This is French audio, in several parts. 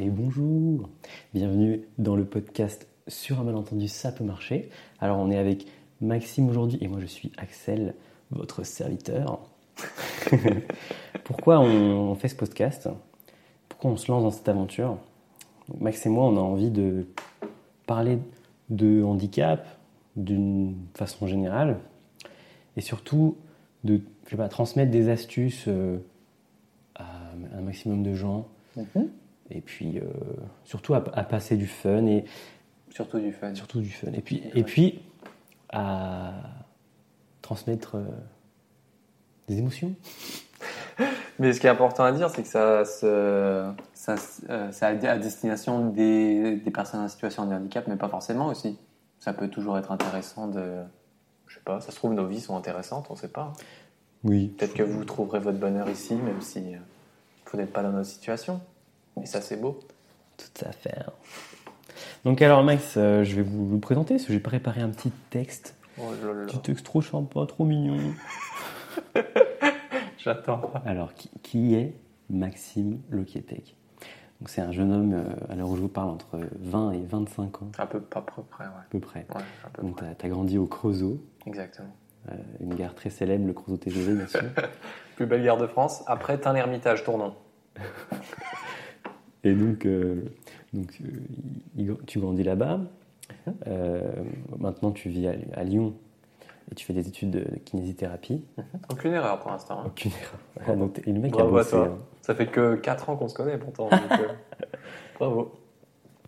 et bonjour. Bienvenue dans le podcast Sur un malentendu, ça peut marcher. Alors on est avec Maxime aujourd'hui et moi je suis Axel, votre serviteur. Pourquoi on fait ce podcast? Pourquoi on se lance dans cette aventure? Max et moi on a envie de parler de handicap d'une façon générale et surtout de transmettre des astuces euh, à un maximum de gens. Et puis euh, surtout à, à passer du fun et Surtout du fun. surtout du fun. Et puis, et puis à transmettre euh, des émotions. Mais ce qui est important à dire, c'est que ça, se- ça, euh, c'est à destination des, des personnes en situation de handicap, mais pas forcément aussi. Ça peut toujours être intéressant de. Je sais pas, ça se trouve, nos vies sont intéressantes, on sait pas. Oui. Peut-être que vous trouverez votre bonheur ici, même si vous n'êtes pas dans notre situation. Et ça, c'est beau. Tout à fait. Donc alors Max, euh, je vais vous, vous présenter, parce que j'ai préparé un petit texte. Oh là là. Petit texte trop sympa, trop mignon. J'attends. Alors, qui, qui est Maxime Lokietek Donc c'est un jeune homme, euh, à l'heure où je vous parle, entre 20 et 25 ans À peu, pas peu près, ouais. à peu près. Ouais, à peu Donc tu as, grandi au Creusot, Exactement. euh, une gare très célèbre, le Creusot TGV bien sûr. Plus belle gare de France. Après, Tain l'Ermitage, tournons. Et donc, euh, donc euh, tu grandis là-bas. Euh, maintenant, tu vis à, à Lyon et tu fais des études de, kinésithérapie. Aucune erreur pour l'instant. hein. Aucune erreur. Ah, donc, et le mec Bravo a à bossé. toi. hein. Ça fait que 4 ans qu'on se connaît pourtant. donc, euh, bravo.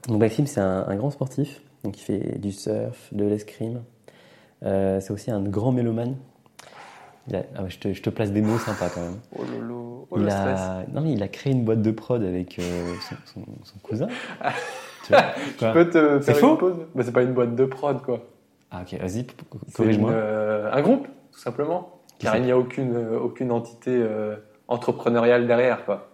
Donc Maxime, c'est un, un grand sportif. Donc il fait du surf, de l'escrime. Euh, c'est aussi un grand mélomane. Il a- ah ouais, je, te, je te place des mots sympas quand même. Oh lolo, oh il, le stress. a, non, mais il a créé une boîte de prod avec euh, son, son- son cousin. tu vois peux te C'est faire faux une pause c'est pas une boîte de prod quoi. Ah ok, vas-y, corrige-moi. euh, un groupe, tout simplement. Car il n'y a aucune, euh, aucune entité entrepreneuriale derrière quoi.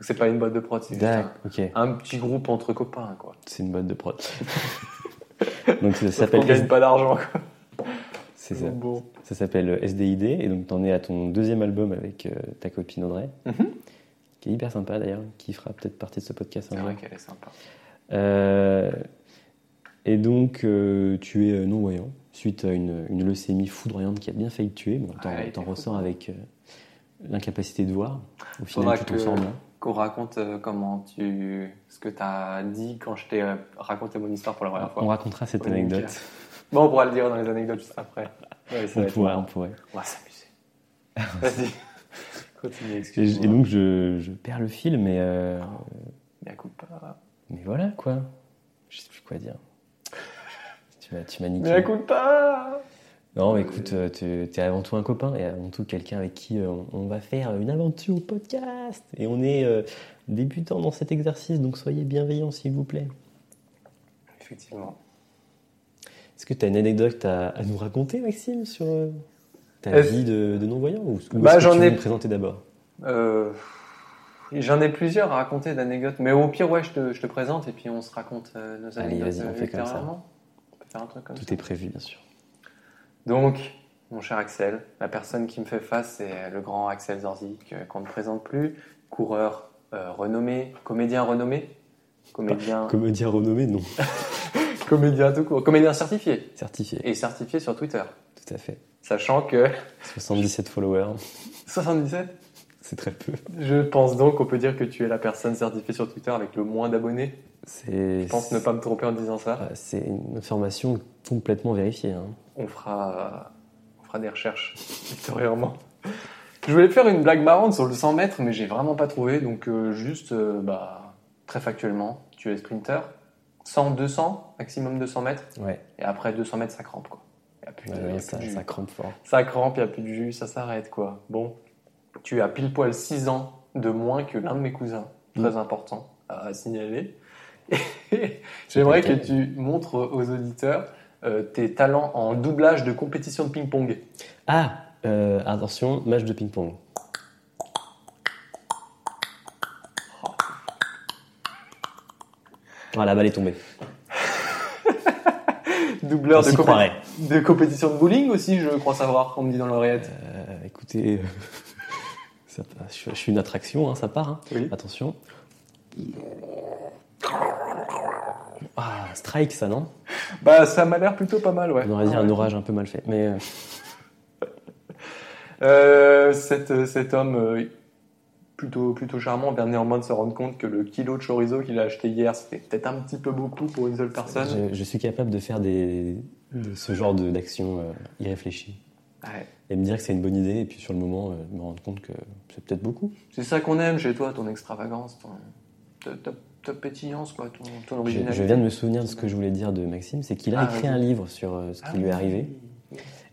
C'est pas une boîte de prod, c'est juste un, ok, un petit groupe entre copains quoi. c'est une boîte de prod. donc ça s'appelle gagne S- pas d'argent quoi. C'est ça. Ça s'appelle SDID et donc t'en es à ton deuxième album avec euh, ta copine Audrey, Mhm. qui est hyper sympa d'ailleurs, qui fera peut-être partie de ce podcast un C'est vrai qu'elle est sympa. Euh, et donc, euh, tu es euh, non-voyant suite à une, une leucémie foudroyante qui a bien failli te tuer. Bon, t'en, Ouais, ressors avec euh, l'incapacité de voir. Au Faudra final, tu t'en sors bien. Qu'on raconte euh, comment tu. ce que tu as dit quand je t'ai euh, raconté mon histoire pour la première fois. On racontera cette anecdote. Bon, on pourra le dire dans les anecdotes juste après. Ouais, On pourrait, on pourrait. On va s'amuser. Vas-y. Continue, Et, et donc, je, je perds le fil, mais, euh, Bien culpa. mais voilà quoi. Je sais plus quoi dire. Tu m'as, tu m'as niqué. Bien culpa Non, mais écoute, euh, tu es avant tout un copain et avant tout quelqu'un avec qui euh, on, on va faire une aventure au podcast. Et on est euh, débutant dans cet exercice, donc soyez bienveillants s'il vous plaît. Effectivement. Est-ce que tu as une anecdote à, à nous raconter, Maxime, sur euh, ta vie de, de non-voyant ou, ou Bah, est-ce que j'en tu veux ai- me présenter d'abord Euh, J'en ai plusieurs à raconter d'anecdotes, mais au pire, ouais, je te, je te présente et puis on se raconte euh, nos Allez, anecdotes vas-y, on fait comme ça. On peut faire un truc comme Tout ça. est prévu, bien sûr. Donc, mon cher Axel, la personne qui me fait face, c'est le grand Axel Zorzik, euh, qu'on ne présente plus, coureur renommé, comédien renommé, comédien, Comédien renommé, non. comédien tout court, comédien certifié Certifié, et certifié sur Twitter, tout à fait. sachant que 77 followers, 77. c'est très peu. Je pense donc qu'on peut dire que tu es la personne certifiée sur Twitter avec le moins d'abonnés. Je pense ne pas me tromper en disant ça. C'est une information complètement vérifiée. hein. On fera, on fera des recherches ultérieurement. Je voulais faire une blague marrante sur le 100 mètres, mais j'ai vraiment pas trouvé. Donc, euh, juste, euh, bah, très factuellement, tu es sprinter. 100, 200, maximum 200 mètres. Ouais, Et après 200 mètres, ça crampe, quoi. Y a plus de- Ouais, y a ouais, plus ça, de jus. ça crampe fort. Ça crampe, il n'y a plus de jus, ça s'arrête, quoi. Bon, tu as pile poil 6 ans de moins que l'un de mes cousins. Très important à signaler. J'aimerais que tu montres aux auditeurs euh, tes talents en doublage de compétition de ping-pong. Ah, euh, attention, match de ping-pong. Ah, la balle est tombée. Doubleur de, compé- de compétition de bowling aussi, je crois savoir, on me dit dans l'oreillette. Euh, écoutez, ça, part- je, suis- je suis une attraction, hein, ça part. hein. Oui. Attention. strike, ça, non? Bah, ça m'a l'air plutôt pas mal, ouais. On aurait dit Ouais. un orage un peu mal fait. Mais euh, Euh, cet, cet homme euh, plutôt, plutôt charmant vient néanmoins de se rendre compte que le kilo de chorizo qu'il a acheté hier, c'était peut-être un petit peu beaucoup pour une seule personne. je, je suis capable de faire des, de ce genre d'action euh, irréfléchie. Ouais. Et me dire que c'est une bonne idée, et puis sur le moment, euh, me rendre compte que c'est peut-être beaucoup. C'est ça qu'on aime chez toi, ton extravagance, ton, ta, pétillance, quoi, ton, originalité. je viens de me souvenir de ce que je voulais dire de Maxime, c'est qu'il a Ah, écrit un livre sur euh, ce qui Ah lui est oui. arrivé.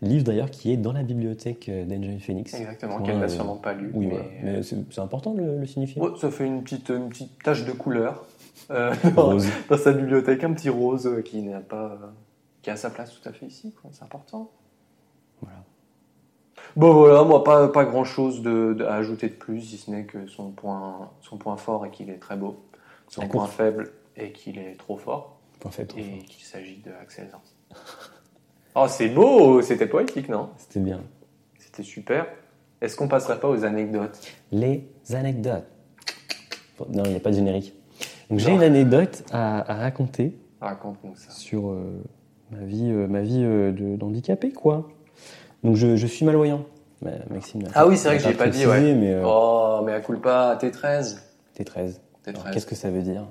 Livre d'ailleurs qui est dans la bibliothèque euh, d'Enjoy Phoenix. Exactement, qu'elle n'a euh, sûrement pas lu. Oui, mais- voilà. mais c'est important de le, le signifier. Ouais, ça fait une petite, une petite tache de couleur euh, Rose. dans sa bibliothèque, un petit rose euh, qui n'a pas, euh, qui a sa place tout à fait ici. C'est important. Voilà. Bon voilà, moi pas, pas grand chose de, de- à ajouter de plus, si ce n'est que son point, son point fort est qu'il est très beau, son point faible est qu'il est trop fort Point faible, trop et qu'il s'agit de Axel Zans. Oh c'est beau, c'était poétique non? C'était bien. C'était super. Est-ce qu'on passerait pas aux anecdotes? Les anecdotes. Bon, non, il n'y a pas de générique. Donc j'ai une anecdote à, à raconter Raconte-nous ça. sur euh, ma vie, euh, ma vie euh, de- d'handicapé, quoi. Donc je, je suis malvoyant. Ma- Maxime. Ah oui, c'est vrai que j'y ai pas dit, ouais. Mais Oh, mais à culpa, t'es 13. t'es 13. T'es Alors, 13. Qu'est-ce que ça veut dire?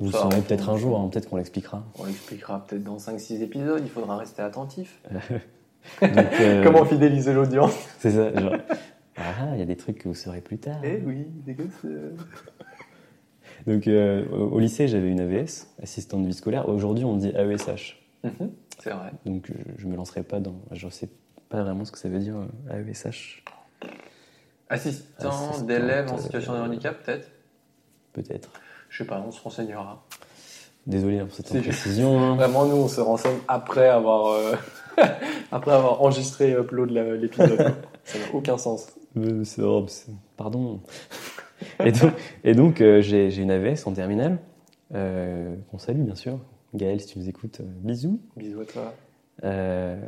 Vous le saurez peut-être un jour, hein, peut-être qu'on l'expliquera. On l'expliquera peut-être dans 5-6 épisodes, il faudra rester attentif. Donc, euh, Comment fidéliser l'audience? C'est ça, genre. Ah, il y a des trucs que vous saurez plus tard. Eh oui, des gosses. euh. Donc euh, au lycée, j'avais une AVS, assistante de vie scolaire. Aujourd'hui, on dit AESH. Mhm, C'est vrai. Donc je me lancerai pas dans. Je sais pas vraiment ce que ça veut dire AESH, Assistant Assistante, d'élèves en situation de handicap, peut-être? Peut-être. Je sais pas, on se renseignera. Désolé hein, pour cette précision. hein. Vraiment, nous, on se renseigne après avoir, euh, après avoir enregistré et upload la- l'épisode. Ça n'a aucun sens. Euh, Pardon. et donc, et donc, euh, j'ai une AVS en terminale, euh, qu'on salue bien sûr. Gaël, si tu nous écoutes, euh, bisous. Bisous à toi. Euh,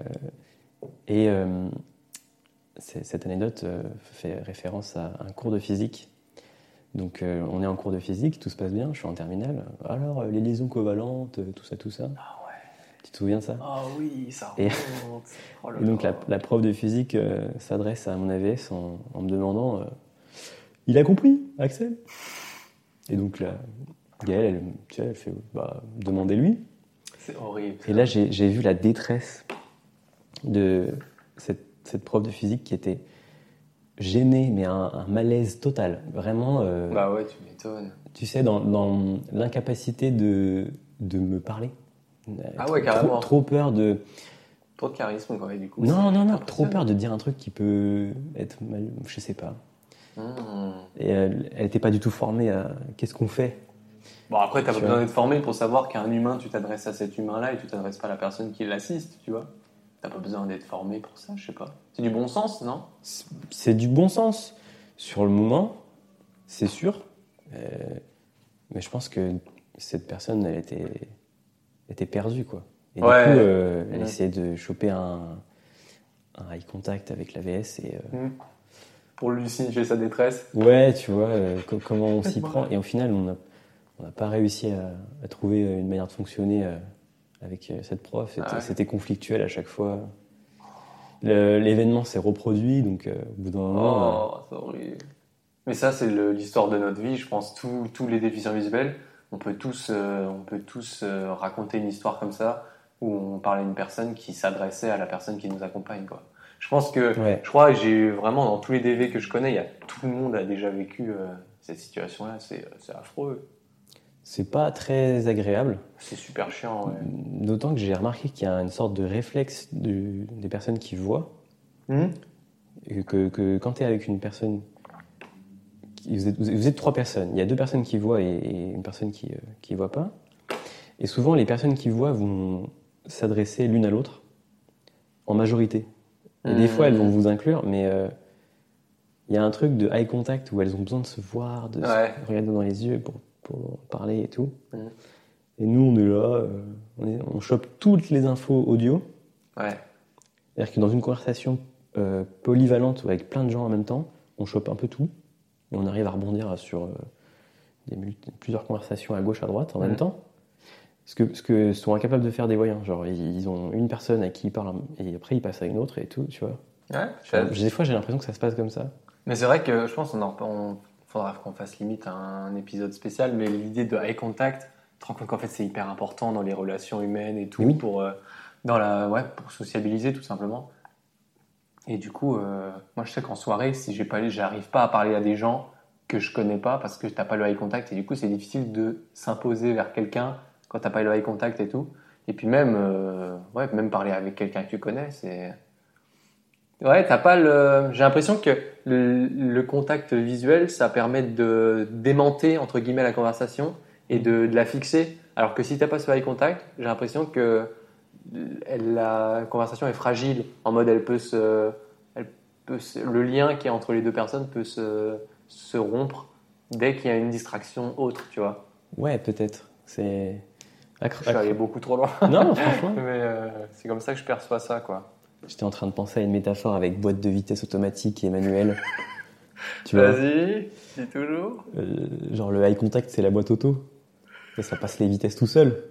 et euh, cette anecdote euh, fait référence à un cours de physique. Donc euh, on est en cours de physique, tout se passe bien, je suis en terminale. Alors euh, les liaisons covalentes, euh, tout ça, tout ça. Ah ouais. Tu te souviens de ça? Ah oui, ça Et-. Oh Et donc la, la prof de physique euh, s'adresse à mon AVS en, en me demandant euh, Il a compris, Axel? Et donc là, Gaëlle, elle, tu sais, elle fait bah, Demandez-lui. C'est horrible. Et là, j'ai j'ai vu la détresse de cette, cette prof de physique qui était gênée, mais un, un malaise total. Vraiment, euh, Bah ouais, tu m'étonnes. tu sais, dans, dans l'incapacité de, de me parler. Ah ouais, Trop- carrément. Trop, peur de. Trop de charisme, et du coup. Non, non, non, trop peur de dire un truc qui peut être mal. Je sais pas. Mmh. Et elle n'était pas du tout formée à qu'est-ce qu'on fait. Bon, après, t'as pas besoin d'être formé pour savoir qu'un humain, tu t'adresses à cet humain-là et tu t'adresses pas à la personne qui l'assiste, tu vois. T'as pas besoin d'être formé pour ça, je sais pas. C'est du bon sens, non? C'est du bon sens. Sur le moment, c'est sûr. Euh, mais je pense que cette personne, elle était, était perdue, quoi. Et Ouais. du coup, euh, elle Ouais. essayait de choper un, un eye contact avec l'AVS et. euh, Pour lui signifier sa détresse. ouais, tu vois, co- comment on s'y prend. Et au final, on n'a on pas réussi à, à trouver une manière de fonctionner avec euh, cette prof. C'était Ah ouais. c'était conflictuel à chaque fois. L'événement s'est reproduit, donc euh, au bout d'un moment. euh, Oh, horrible. Mais ça, c'est l'histoire de notre vie. Je pense tous tous les déficients visuels, on peut tous, euh, on peut tous euh, raconter une histoire comme ça où on parlait d'une personne qui s'adressait à la personne qui nous accompagne. Quoi. Je pense que, Ouais. je crois, j'ai vraiment dans tous les DV que je connais, il y a tout le monde a déjà vécu euh, cette situation-là. C'est affreux. C'est pas très agréable. C'est super chiant. ouais. D'autant que j'ai remarqué qu'il y a une sorte de réflexe des personnes qui voient. Hmm et Que, que quand tu es avec une personne. vous, êtes, vous êtes- trois personnes. Il y a deux personnes qui voient et, et une personne qui ne voit pas. Et souvent, les personnes qui voient vont s'adresser l'une à l'autre en majorité. Et des Hmm. fois, elles vont vous inclure, mais euh, il y a un truc de eye contact où elles ont besoin de se voir, de Ouais. se regarder dans les yeux pour, pour parler et tout. Mm. Et nous, on est là, euh, on, est- on chope toutes les infos audio. Ouais. C'est-à-dire que dans une conversation euh, polyvalente avec plein de gens en même temps, on chope un peu tout. Et on arrive à rebondir sur euh, des plusieurs conversations à gauche, à droite en Mhm. même temps. ce que, ce que sont incapables de faire des voyants. Genre, ils, ils ont une personne à qui ils parlent et après ils passent à une autre et tout, tu vois. Ouais, Enfin, des fois, j'ai l'impression que ça se passe comme ça. Mais c'est vrai que je pense qu'on en- on faudra qu'on fasse limite un épisode spécial, mais l'idée de eye contact, tu te rends compte qu'en fait c'est hyper important dans les relations humaines et tout, Oui. pour, euh, dans la, ouais, pour sociabiliser tout simplement. Et du coup, euh, moi je sais qu'en soirée, si j'ai pas, j'arrive pas à parler à des gens que je connais pas parce que t'as pas le eye contact, et du coup c'est difficile de s'imposer vers quelqu'un quand t'as pas le eye contact et tout. Et puis même, euh, ouais, même parler avec quelqu'un que tu connais, c'est Ouais, t'as pas le. J'ai l'impression que le, le contact visuel, ça permet de démonter entre guillemets la conversation et de, de la fixer. Alors que si t'as pas ce eye contact, j'ai l'impression que elle- la conversation est fragile. En mode, elle peut se, elle peut se- le lien qui est entre les deux personnes peut se, se rompre dès qu'il y a une distraction autre, tu vois. Ouais, peut-être. C'est. Je suis allé beaucoup trop loin, Non, franchement. mais euh, c'est comme ça que je perçois ça, quoi. J'étais en train de penser à une métaphore avec boîte de vitesse automatique et manuelle. tu vois? Vas-y, dis toujours. euh, Genre le eye contact, c'est la boîte auto. Ça, ça passe les vitesses tout seul.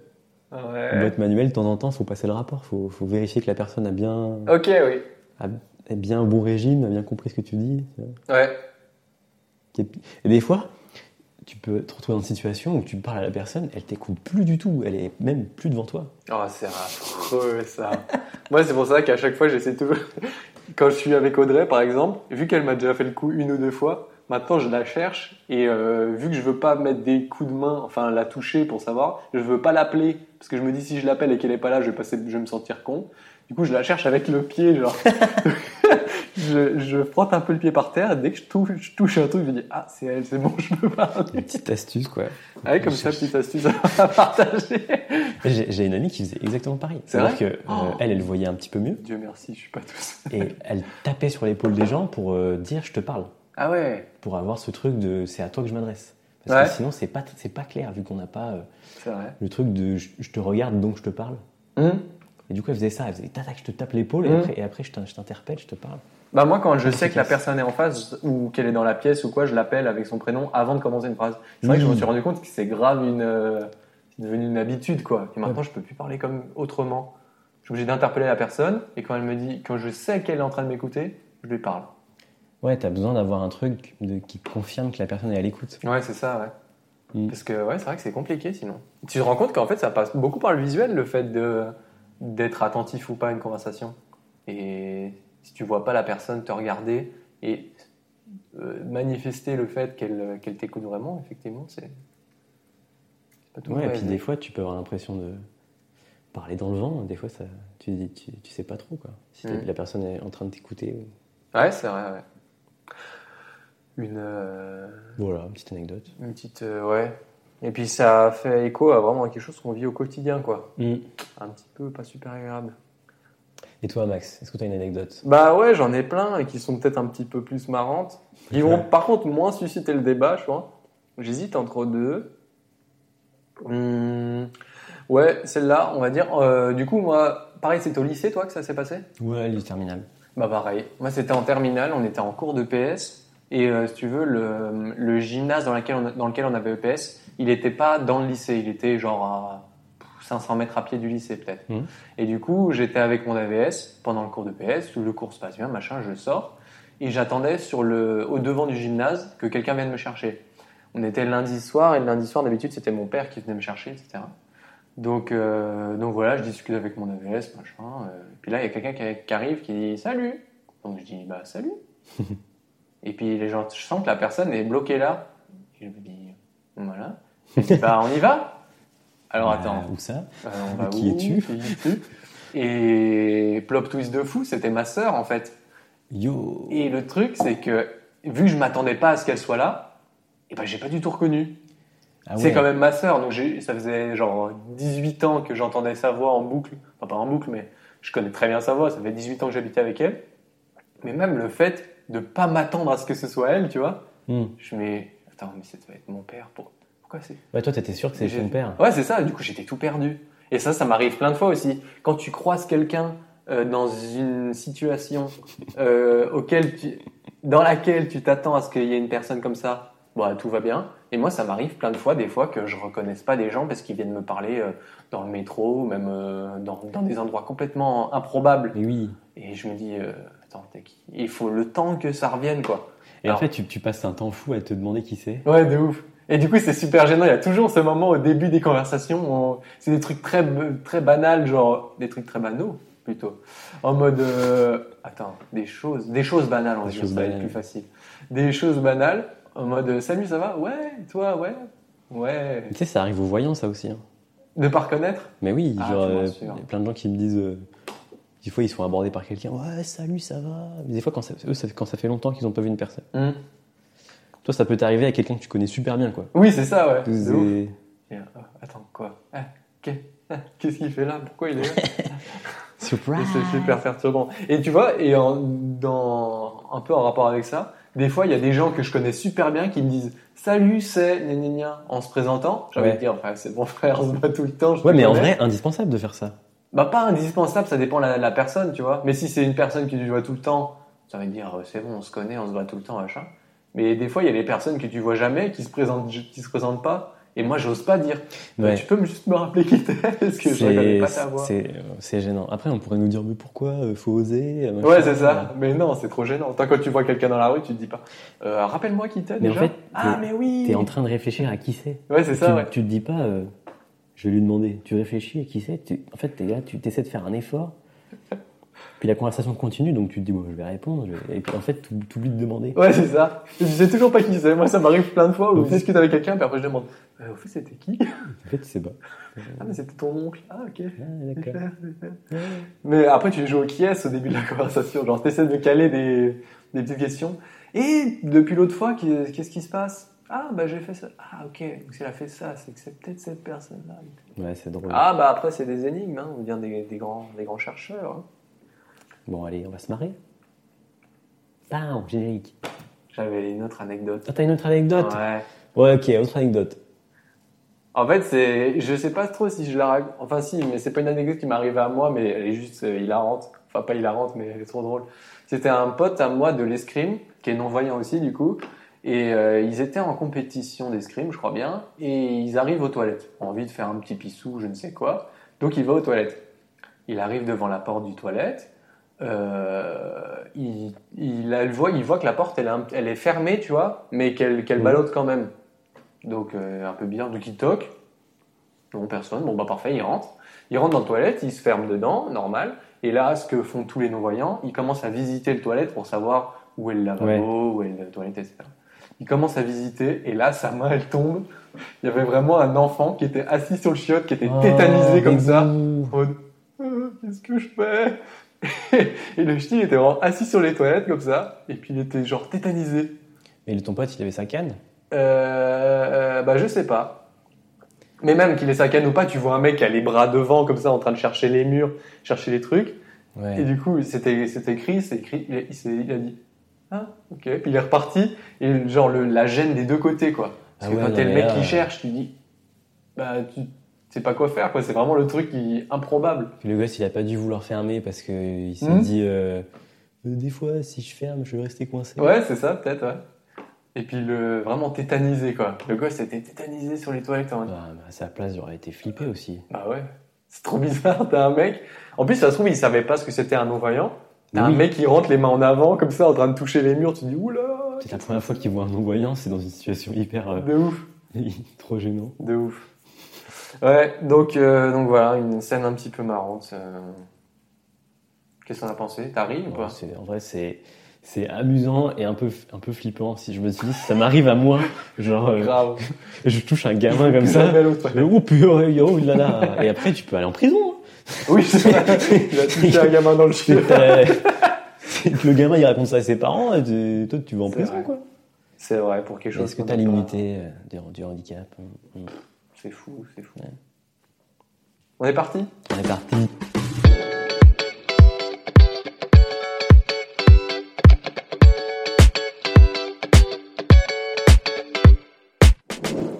Ouais. La boîte manuelle, de temps en temps, faut passer le rapport. Faut, faut vérifier que la personne a bien, Ok, oui. a, est bien au bon régime, a bien compris ce que tu dis. Ouais. Et des fois, tu peux te retrouver dans une situation où tu parles à la personne, elle t'écoute plus du tout, elle est même plus devant toi. Oh, c'est affreux ça. Moi, c'est pour ça qu'à chaque fois, j'essaie toujours. Quand je suis avec Audrey, par exemple, vu qu'elle m'a déjà fait le coup une ou deux fois, maintenant je la cherche et euh, vu que je veux pas mettre des coups de main, enfin la toucher pour savoir, je veux pas l'appeler parce que je me dis si je l'appelle et qu'elle est pas là, je vais, passer, je vais me sentir con. Du coup, je la cherche avec le pied, genre. je, je frotte un peu le pied par terre et dès que je touche, je touche un truc, je me dis ah, c'est elle, c'est bon, je peux parler. Une petite astuce, quoi. Allez, comme ça, petite astuce à partager. J'ai une amie qui faisait exactement pareil. C'est C'est-à-dire vrai que Oh. euh, elle, elle voyait un petit peu mieux Dieu merci, je suis pas tous. et elle tapait sur l'épaule des gens pour euh, dire je te parle, Ah ouais, pour avoir ce truc de c'est à toi que je m'adresse. Parce Ouais. que sinon c'est pas pas clair vu qu'on n'a pas euh, c'est vrai. le truc de je, je te regarde donc je te parle. Hum Et du coup elle faisait ça, elle faisait tac je te tape l'épaule et Mhm. après et après je t'in- je t'interpelle, je te parle. Bah moi quand je sais que la personne est en face ou qu'elle est dans la pièce ou quoi, je l'appelle avec son prénom avant de commencer une phrase. C'est vrai que je me Oui. suis rendu compte que c'est grave une euh, c'est devenu une habitude quoi. Et maintenant je peux plus parler comme autrement. Je suis obligé d'interpeller la personne et quand elle me dit quand je sais qu'elle est en train de m'écouter, je lui parle. Ouais, t'as besoin d'avoir un truc de, qui confirme que la personne est à l'écoute. Ouais, c'est ça, ouais. Mm. Parce que ouais, c'est vrai que c'est compliqué sinon. Tu te rends compte qu'en fait ça passe beaucoup par le visuel le fait de d'être attentif ou pas à une conversation. Et si tu vois pas la personne te regarder et euh, manifester le fait qu'elle qu'elle t'écoute vraiment, effectivement, c'est pas tout Ouais, et vrai, puis mais- des fois tu peux avoir l'impression de parler dans le vent, des fois ça tu, tu, tu sais pas trop quoi. Si Mhm. la personne est en train de t'écouter. Ouais, c'est vrai, ouais. Une euh, Voilà, une petite anecdote. une petite euh, ouais. Et puis ça fait écho à vraiment quelque chose qu'on vit au quotidien quoi. Un petit peu pas super agréable. Et toi Max, est-ce que tu as une anecdote? Bah ouais, j'en ai plein et qui sont peut-être un petit peu plus marrantes. Qui vont par contre moins susciter le débat, je crois. J'hésite entre deux. Hum, ouais, celle-là, on va dire. euh, du coup, moi, pareil, c'était au lycée, toi, que ça s'est passé? Ouais, le terminal. Bah pareil. Moi, c'était en terminale, on était en cours de PS. Et euh, si tu veux, le, le gymnase dans, lequel on, dans lequel on avait EPS, il n'était pas dans le lycée, il était genre à 500 mètres à pied du lycée peut-être. Mhm. Et du coup, j'étais avec mon AVS pendant le cours de PS, le cours se passe bien, machin, je sors. Et j'attendais sur le, au devant du gymnase que quelqu'un vienne me chercher. On était le lundi soir, et le lundi soir, d'habitude, c'était mon père qui venait me chercher, etc. Donc, euh, donc voilà, je discute avec mon AVS, machin. euh, et puis là, il y a quelqu'un qui, qui arrive qui dit Salut Donc je dis Bah, salut Et puis les gens, je sens que la personne est bloquée là. Et je me dis Voilà. Je dis Bah, on y va Alors attends. Euh, où ça Euh, on va Qui où es-tu Et plop twist de fou, c'était ma sœur en fait. Yo Et le truc, c'est que vu que je m'attendais pas à ce qu'elle soit là, et ben j'ai pas du tout reconnu. Ah C'est quand même ma sœur, donc ça faisait genre 18 ans que j'entendais sa voix en boucle. Enfin, pas en boucle, mais je connais très bien sa voix. Ça fait 18 ans que j'habitais avec elle. Mais même le fait de pas m'attendre à ce que ce soit elle, tu vois, Hmm. je me attends, mais ça doit être mon père. Pour- Pourquoi c'est? Ouais, toi, t'étais sûr que c'est j'ai- ton père. Ouais, c'est ça. Du coup, j'étais tout perdu. Et ça, ça m'arrive plein de fois aussi. Quand tu croises quelqu'un euh, dans une situation euh, auquel tu- dans laquelle tu t'attends à ce qu'il y ait une personne comme ça, bon, bah, tout va bien. Et moi, ça m'arrive plein de fois, des fois, que je reconnaisse pas des gens parce qu'ils viennent me parler euh, dans le métro, ou même dans, dans des endroits complètement improbables. Mais oui. Et je me dis, attends, t'es qui Il faut le temps que ça revienne, quoi. Et Alors- en fait, tu, tu passes un temps fou à te demander qui c'est. Ouais, de ouf. Et du coup, c'est super gênant. Il y a toujours ce moment au début des conversations où c'est des trucs très, très banals, genre des trucs très banaux, plutôt. En mode, euh, attends, des choses, des choses banales, on va Des dire, choses ça va être plus facile. Des choses banales, en mode, salut, ça va? Ouais, toi, ouais, ouais. Tu sais, ça arrive aux voyants, ça aussi. hein. Ne pas reconnaître? Mais oui, Ah, genre, euh, y a plein de gens qui me disent. euh, des fois, ils sont abordés par quelqu'un. Ouais, salut, ça va. Mais des fois, quand ça, eux, ça- quand ça fait longtemps qu'ils n'ont pas vu une personne. Hmm. Toi, ça peut t'arriver à quelqu'un que tu connais super bien, quoi. Oui, c'est ça, ouais. Euh, attends, quoi? Ah, ah, Qu'est-ce qu'il fait là? Pourquoi il est là? Surprise. C'est super perturbant. Et tu vois, et en- dans, un peu en rapport avec ça, des fois, il y a des gens que je connais super bien qui me disent Salut, c'est gna en se présentant. J'ai envie Ouais. de dire, enfin, c'est mon frère, on se voit tout le temps. je Ouais, mais en vrai, indispensable de faire ça. Bah, pas indispensable, ça dépend de la, la personne, tu vois. Mais si c'est une personne que tu vois tout le temps, ça veut dire, euh, c'est bon, on se connaît, on se voit tout le temps, machin. Mais des fois, il y a des personnes que tu vois jamais, qui se présentent, qui se présentent pas. Et moi, j'ose pas dire. Ouais. Tu peux me- juste me rappeler qui t'es, parce que je reconnais pas ta voix. C'est euh, c'est gênant. Après, on pourrait nous dire, mais pourquoi euh, Faut oser. machin. Ouais, c'est ça. Mais non, c'est trop gênant. Tant quand tu vois quelqu'un dans la rue, tu te dis pas. Euh, Rappelle-moi qui t'es Mais en déjà. fait, ah, mais oui. T'es en train de réfléchir à qui c'est. Ouais, c'est Tu, ça. Ouais. tu te dis pas, euh, je vais lui demander. Tu réfléchis à qui c'est. tu- En fait, t'es là, tu essaies de faire un effort. Puis la conversation continue, donc tu te dis, bon, je vais répondre. je Et puis en fait, tu oublies de demander. Ouais, c'est ça. Je sais toujours pas qui c'est. Moi, ça m'arrive plein de fois où je discute avec quelqu'un, puis après je demande. Euh, au fait, c'était qui? En fait, tu sais pas. Ah, mais c'était ton oncle. Ah, ok. Ah, d'accord. Mais après, tu joues au qui est au début de la conversation. Genre, t'essaies de caler des, des petites questions. Et depuis l'autre fois, qu'est- qu'est-ce qui se passe? Ah, bah j'ai fait ça. Ah, ok. Donc, si elle a fait ça, c'est que c'est peut-être cette personne-là. Ouais, c'est drôle. Ah, bah après, c'est des énigmes. Hein. On devient des, des, grands, des grands chercheurs. hein. Bon, allez, on va se marrer. Bam, générique. J'avais une autre anecdote. Ah, t'as une autre anecdote? Ouais. Ouais, ok, autre anecdote. En fait, c'est, je sais pas trop si je la raconte. Enfin, si, mais c'est pas une anecdote qui m'est arrivée à moi, mais elle est juste euh, hilarante. Enfin, pas hilarante, mais elle est trop drôle. C'était un pote à moi de l'escrime, qui est non-voyant aussi, du coup. Et euh, ils étaient en compétition d'escrime, je crois bien. Et ils arrivent aux toilettes. Envie de faire un petit pissou, je ne sais quoi. Donc, il va aux toilettes. Il arrive devant la porte du toilette. Euh, il, il, elle voit, il voit que la porte, elle est, un- elle est fermée, tu vois, mais qu'elle qu'elle Mhm. ballotte quand même. Donc, euh, un peu bizarre. Donc, il toque. Bon, personne. Bon, bah, parfait, il rentre. Il rentre dans la toilette, il se ferme dedans, normal. Et là, ce que font tous les non-voyants, ils commencent à visiter le toilette pour savoir où est le lavabo, où est la toilette, etc. Il commence à visiter, et là, sa main, elle tombe. Il y avait vraiment un enfant qui était assis sur le chiotte, qui était Oh, tétanisé comme ça. Euh, Qu'est-ce que je fais? Et le ch'ti, il était vraiment assis sur les toilettes comme ça, et puis il était genre tétanisé. Mais ton pote, il avait sa canne? Euh, bah, je sais pas. Mais même qu'il ait sa canne ou pas, tu vois un mec qui a les bras devant comme ça en train de chercher les murs, chercher les trucs. Et du coup, c'était c'était écrit, écrit, il, a- il a dit Ah, ok. Puis il est reparti, et genre le, la gêne des deux côtés, quoi. Parce Ah que ouais, quand t'es le mec là, qui cherche, tu dis Bah, tu sais pas quoi faire, quoi. C'est vraiment le truc qui improbable. Puis le gosse, il a pas dû vouloir fermer parce qu'il s'est Hmm. dit euh, Euh, des fois, si je ferme, je vais rester coincé. Ouais, c'est ça, peut-être, ouais. Et puis le vraiment tétanisé, quoi. Le gosse était tétanisé sur les toilettes. En... Ah, bah, à sa place, j'aurais été flippé aussi. Bah ouais. C'est trop bizarre, t'as un mec. En plus, ça se trouve, il savait pas ce que c'était un non-voyant. T'as un mec qui rentre les mains en avant, comme ça, en train de toucher les murs. Tu dis, oula C'est la première fois qu'il voit un non-voyant, c'est dans une situation hyper euh, De ouf, trop gênant. de ouf. Ouais, donc, euh, donc voilà, une scène un petit peu marrante. euh. Qu'est-ce qu'on a pensé? T'as ri ou pas? En vrai, c'est c'est amusant et un peu un peu flippant. Si je me suis dit, ça m'arrive à moi, genre, euh, Grave. je touche un gamin comme ça. Oh purée, là là. Et après, tu peux aller en prison. Hein. Oui, c'est vrai. Il a touché un gamin dans le chien. que le gamin il raconte ça à ses parents et tu- toi tu vas en prison vrai. quoi. C'est vrai, pour quelque chose. Est-ce que tu as l'immunité euh, du, handicap Mm. C'est fou, c'est fou. Ouais. On est parti? On est parti.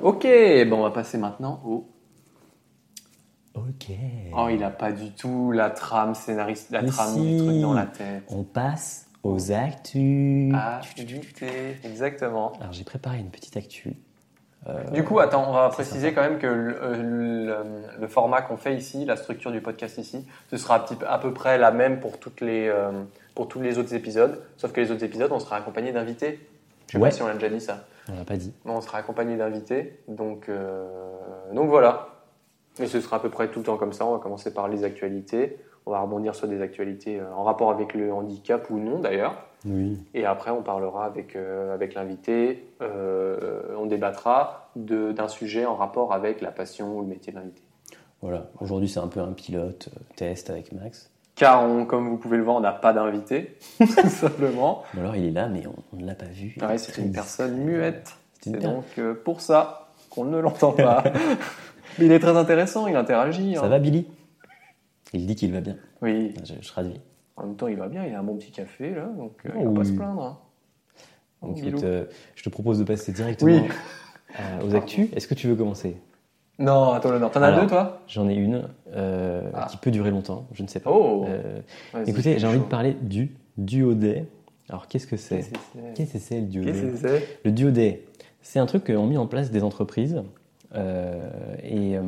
Ok, bon, on va passer maintenant au. Ok. Oh, il a pas du tout la trame scénariste, la Mais trame si. du truc dans la tête. On passe aux actus. Ah, exactement. Alors j'ai préparé une petite actu. Euh, du coup, attends, on va préciser quand même que le, le, format qu'on fait ici, la structure du podcast ici, ce sera à peu près la même pour, toutes les, euh, pour tous les autres épisodes, sauf que les autres épisodes, on sera accompagné d'invités. Je sais pas si on l'a déjà dit ça. On l'a pas dit. Bon, on sera accompagné d'invités, donc, euh, donc voilà. Mais ce sera à peu près tout le temps comme ça. On va commencer par les actualités. On va rebondir sur des actualités en rapport avec le handicap ou non d'ailleurs. Oui. Et après, on parlera avec, euh, avec l'invité, euh, on débattra d'un sujet en rapport avec la passion ou le métier de l'invité. Voilà, aujourd'hui c'est un peu un pilote, euh, test avec Max. Car, comme vous pouvez le voir, on n'a pas d'invité, tout simplement. Ou alors il est là, mais on, ne l'a pas vu. Ouais, c'est une personne muette. C'est donc pour ça qu'on ne l'entend pas. mais il est très intéressant, il interagit. Ça hein. va, Billy? Il dit qu'il va bien. Oui. Je, je traduis. En même temps, il va bien, il a un bon petit café, là, donc euh, il va pas se plaindre. Hein. Euh, je te propose de passer directement aux actus. Est-ce que tu veux commencer? Non, attends, non. T'en as deux, toi? J'en ai une euh, ah. qui peut durer longtemps, je ne sais pas. Oh écoutez, j'ai envie de parler du duodé. Alors, qu'est-ce que c'est? Qu'est-ce que c'est? Le duodé? Le duodé, c'est un truc qu'ont mis en place des entreprises et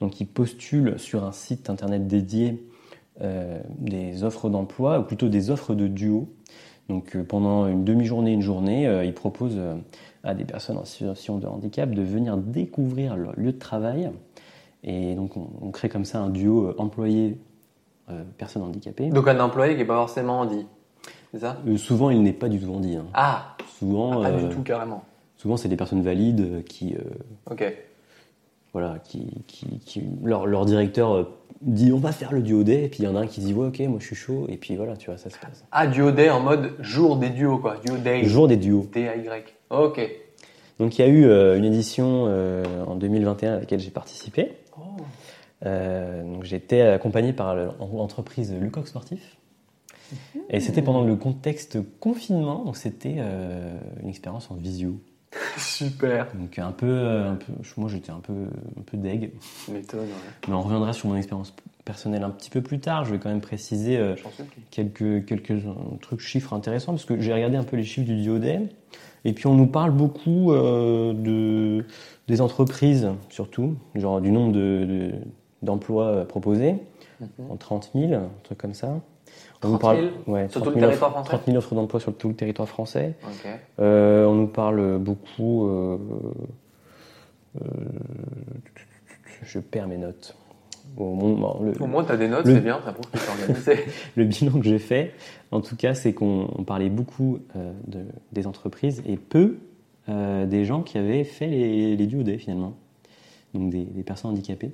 donc ils postulent sur un site internet dédié euh, des offres d'emploi, ou plutôt des offres de duo. Donc euh, pendant une demi-journée, une journée, euh, ils proposent à des personnes en situation de handicap de venir découvrir leur lieu de travail. Et donc on, crée comme ça un duo employé personne handicapée. Donc un employé qui n'est pas forcément handi, c'est ça? Souvent il n'est pas du tout handi. Hein. Ah Souvent, ah, pas du tout carrément. Souvent c'est des personnes valides qui... ok. Voilà, qui, qui, leur, leur directeur dit on va faire le duo day, et puis il y en a un qui dit ouais ok moi je suis chaud, et puis voilà tu vois ça se passe. Ah duo day en mode jour des duos quoi, duo day. Jour des duos. D-A-Y. Ok. Donc il y a eu euh, une édition euh, en 2021 à laquelle j'ai participé. Oh. Euh, donc été accompagné par l'entreprise Lucox Sportif. Et c'était pendant le contexte confinement, donc c'était une expérience en visio. Super. Donc un peu, euh, un peu moi j'étais un peu, un peu deg. Mais on reviendra sur mon expérience personnelle un petit peu plus tard. Je vais quand même préciser euh, quelques, quelques euh, trucs, chiffres intéressants, parce que j'ai regardé un peu les chiffres du Diodet. Et puis on nous parle beaucoup de, des entreprises, surtout, genre du nombre d'emplois de, proposés, en 30 000, un truc comme ça. On nous parle, ouais, sur tout le territoire français 30 000 offres d'emploi sur tout le territoire français. Euh, on nous parle beaucoup. Euh, euh, je perds mes notes. Au moins, tu as des notes, c'est bien, ça prouve que tu organisé. le bilan que j'ai fait, en tout cas, c'est qu'on parlait beaucoup de, des entreprises et peu des gens qui avaient fait les, les DUOD finalement, donc des, des personnes handicapées.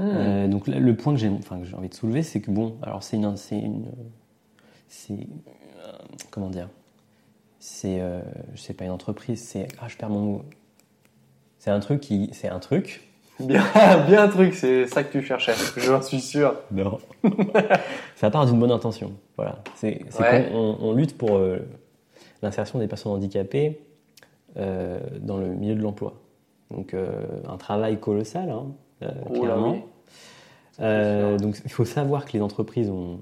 Euh, donc le point que j'ai enfin, envie de soulever, c'est que bon, alors c'est une, c'est une, c'est euh, comment dire, c'est, euh, je sais pas une entreprise, c'est ah je perds mon mot, c'est un truc qui, c'est un truc. Bien, bien un truc, c'est ça que tu cherchais, je suis sûr. Non. ça part d'une bonne intention, voilà. C'est, on, lutte pour l'insertion des personnes handicapées dans le milieu de l'emploi. Donc un travail colossal. Hein, euh, clairement. Euh, donc il faut savoir que les entreprises ont,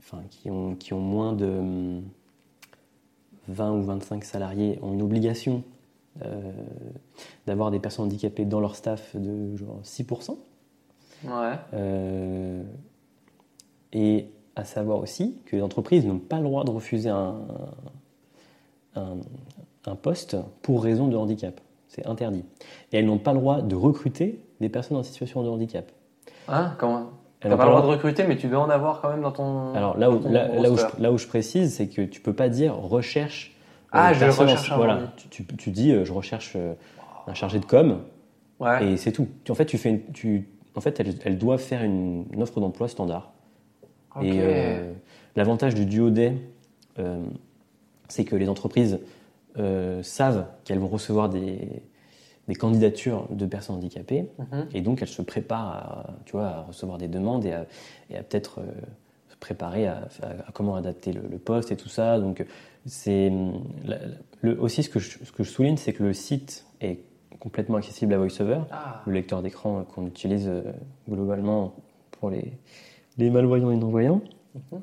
enfin, qui, ont, qui ont moins de 20 ou 25 salariés ont une obligation euh, d'avoir des personnes handicapées dans leur staff de genre 6%. Ouais. et à savoir aussi que les entreprises n'ont pas le droit de refuser un, un, un, poste pour raison de handicap. C'est interdit. Et elles n'ont pas le droit de recruter des personnes en situation de handicap. Ah, comment Tu n'as pas le droit de recruter, mais tu dois en avoir quand même dans ton. Alors là où, là, où, je, là où je précise, c'est que tu peux pas dire recherche. Euh, ah, je recherche. voilà, tu, tu, dis euh, je recherche euh, un chargé de com. Ouais. Et c'est tout. Tu, en fait, tu fais tu, en fait, elle, elle, doit faire une, offre d'emploi standard. Et l'avantage du duo day, c'est que les entreprises savent qu'elles vont recevoir des, des candidatures de personnes handicapées, mhm. et donc elles se préparent à, tu vois, à recevoir des demandes et à, à peut-être euh, se préparer à, comment adapter le, poste et tout ça. Donc c'est le, aussi ce que je, ce que je souligne, c'est que le site est complètement accessible à VoiceOver, ah. le lecteur d'écran qu'on utilise euh, globalement pour les, les malvoyants et non-voyants. Mhm.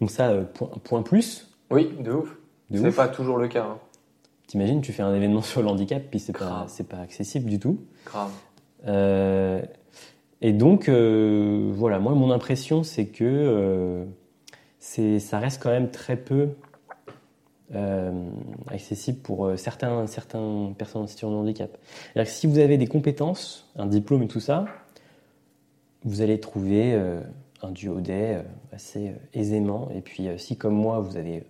Donc ça, euh, point, point plus. Oui, de ouf. C'est pas toujours le cas. hein. T'imagines, tu fais un événement sur le handicap, puis c'est pas, c'est pas accessible du tout. Grave. Euh, et donc, euh, voilà, moi, mon impression, c'est que euh, c'est, ça reste quand même très peu accessible pour certains, certains personnes en situation de handicap. C'est-à-dire que si vous avez des compétences, un diplôme et tout ça, vous allez trouver un duodet assez aisément. Et puis, si comme moi, vous n'avez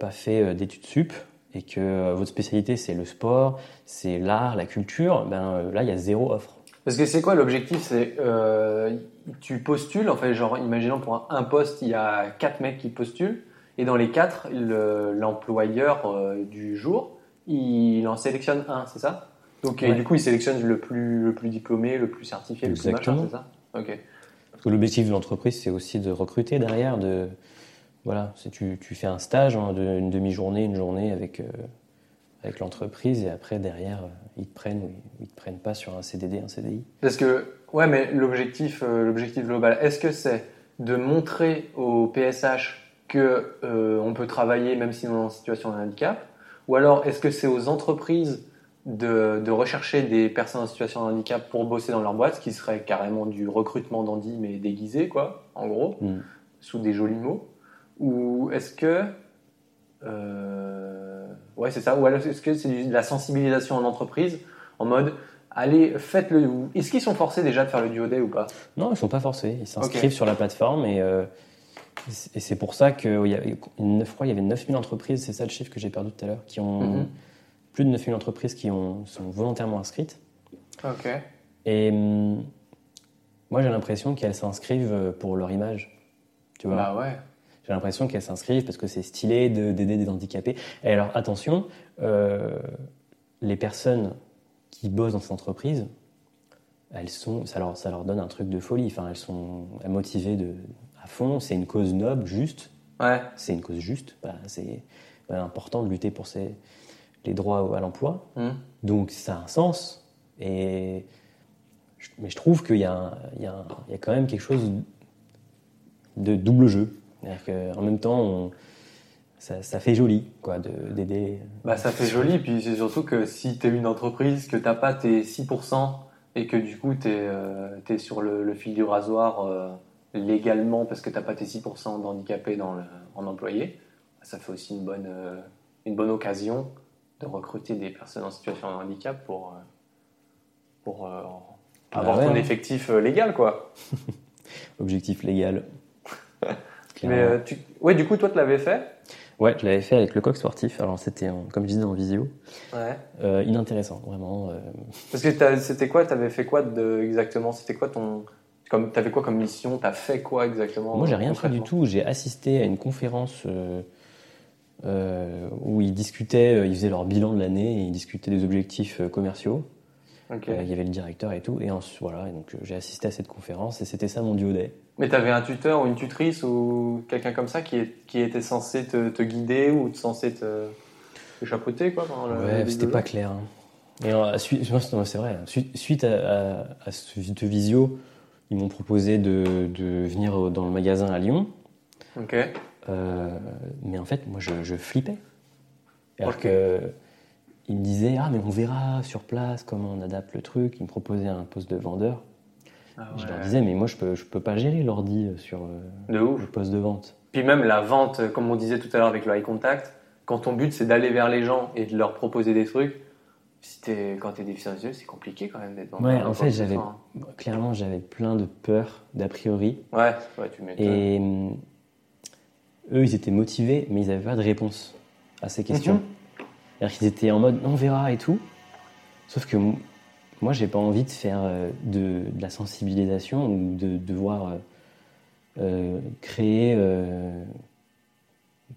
pas fait d'études sup et que euh, votre spécialité c'est le sport, c'est l'art, la culture, ben euh, là, il y a zéro offre. Parce que c'est quoi l'objectif? C'est euh, tu postules, en fait, genre, imaginons pour un, un poste, il y a quatre mecs qui postulent, et dans les quatre, le- l'employeur euh, du jour, il en sélectionne un, c'est ça? Donc, et du coup, il sélectionne le plus, le plus diplômé, le plus certifié, le plus machin, c'est ça? Ok. Parce que l'objectif de l'entreprise, c'est aussi de recruter derrière, de voilà, tu, tu fais un stage, hein, de- une demi-journée, une journée avec, euh, avec l'entreprise, et après derrière, euh, ils te prennent ou ils, ils te prennent pas sur un CDD, un CDI. Parce que, ouais, mais l'objectif, euh, l'objectif global, est-ce que c'est de montrer au PSH que euh, on peut travailler même si on est en situation de handicap, ou alors est-ce que c'est aux entreprises de, de rechercher des personnes en situation de handicap pour bosser dans leur boîte, ce qui serait carrément du recrutement d'Andy mais déguisé, quoi, en gros, Mm. sous des jolis mots, ou est-ce que euh, ouais, c'est ça. Ou alors est-ce que c'est de la sensibilisation en entreprise en mode allez, faites-le. Est-ce qu'ils sont forcés déjà de faire le duo day ou pas? Non, ils sont pas forcés, ils s'inscrivent sur la plateforme, et, euh, et c'est pour ça qu'il y avait, je crois qu'il y avait 9000 entreprises, c'est ça le chiffre que j'ai perdu tout à l'heure, qui ont Mhm. plus de 9000 entreprises qui ont, sont volontairement inscrites. Ok. Et hum, moi, j'ai l'impression qu'elles s'inscrivent euh, pour leur image. Tu vois? Bah ouais. J'ai l'impression qu'elles s'inscrivent parce que c'est stylé de- d'aider des handicapés. Et alors, attention, euh, les personnes qui bossent dans cette entreprise, elles sont, ça leur, ça leur donne un truc de folie. Enfin, elles sont motivées de, à fond. C'est une cause noble, juste. Ouais. C'est une cause juste. Bah, c'est bah, important de lutter pour ces, les droits à l'emploi. Hmm. Donc ça a un sens. Et mais je trouve qu'il y, y, y a quand même quelque chose de double jeu. C'est-à-dire qu'en même temps, on- ça, ça fait joli quoi, de- d'aider. Bah ça fait joli, puis c'est surtout que si t'es une entreprise, que t'as pas tes 6% et que du coup t'es euh, t'es sur le, le fil du rasoir euh, légalement parce que t'as pas tes 6% d'handicapés dans le, en employé, ça fait aussi une bonne, euh, une bonne occasion de recruter des personnes en situation de handicap pour, euh, pour euh, Bah avoir ouais, ton hein. effectif euh, légal quoi. Objectif légal. Mais euh, tu... ouais, du coup toi tu l'avais fait? Ouais, je l'avais fait avec le coq sportif. Alors c'était, comme je disais, en visio. Ouais. Euh, inintéressant, vraiment. euh, Parce que c'était quoi T'avais fait quoi de, exactement? C'était quoi ton. Comme, t'avais quoi comme mission? T'as fait quoi exactement? Moi, j'ai rien fait du tout. J'ai assisté à une conférence où ils discutaient, ils faisaient leur bilan de l'année et ils discutaient des objectifs commerciaux. Euh, il y avait le directeur et tout. Et ensuite, voilà, et donc euh, j'ai assisté à cette conférence et c'était ça mon duo day. Mais t'avais un tuteur ou une tutrice ou quelqu'un comme ça qui, est- qui était censé te, te guider ou censé te, te chapeauter quoi Ouais, c'était pas clair. hein. Et c'est vrai. hein. Suite, suite à, à, à ce visio, ils m'ont proposé de, de venir dans le magasin à Lyon. Ok. Euh, mais en fait, moi, je, je flippais. Alors que ils me disaient ah mais on verra sur place comment on adapte le truc. Ils me proposaient un poste de vendeur. Ah Je leur disais mais moi je peux je peux pas gérer l'ordi euh, sur euh, De le poste de vente. Puis même la vente, euh, comme on disait tout à l'heure avec le eye contact, quand ton but c'est d'aller vers les gens et de leur proposer des trucs, si quand t'es déficient visuel, c'est compliqué quand même d'être vendeur. Ouais, en fait, j'avais- hein. Clairement, j'avais plein de peur, d'a priori. Ouais, ouais, tu m'étonnes. Et hum, eux, ils étaient motivés, mais ils n'avaient pas de réponse à ces questions. Mhm. C'est-à-dire qu'ils étaient en mode on verra et tout. Sauf que moi, j'ai pas envie de faire euh, de, de la sensibilisation ou de devoir euh, euh, créer euh,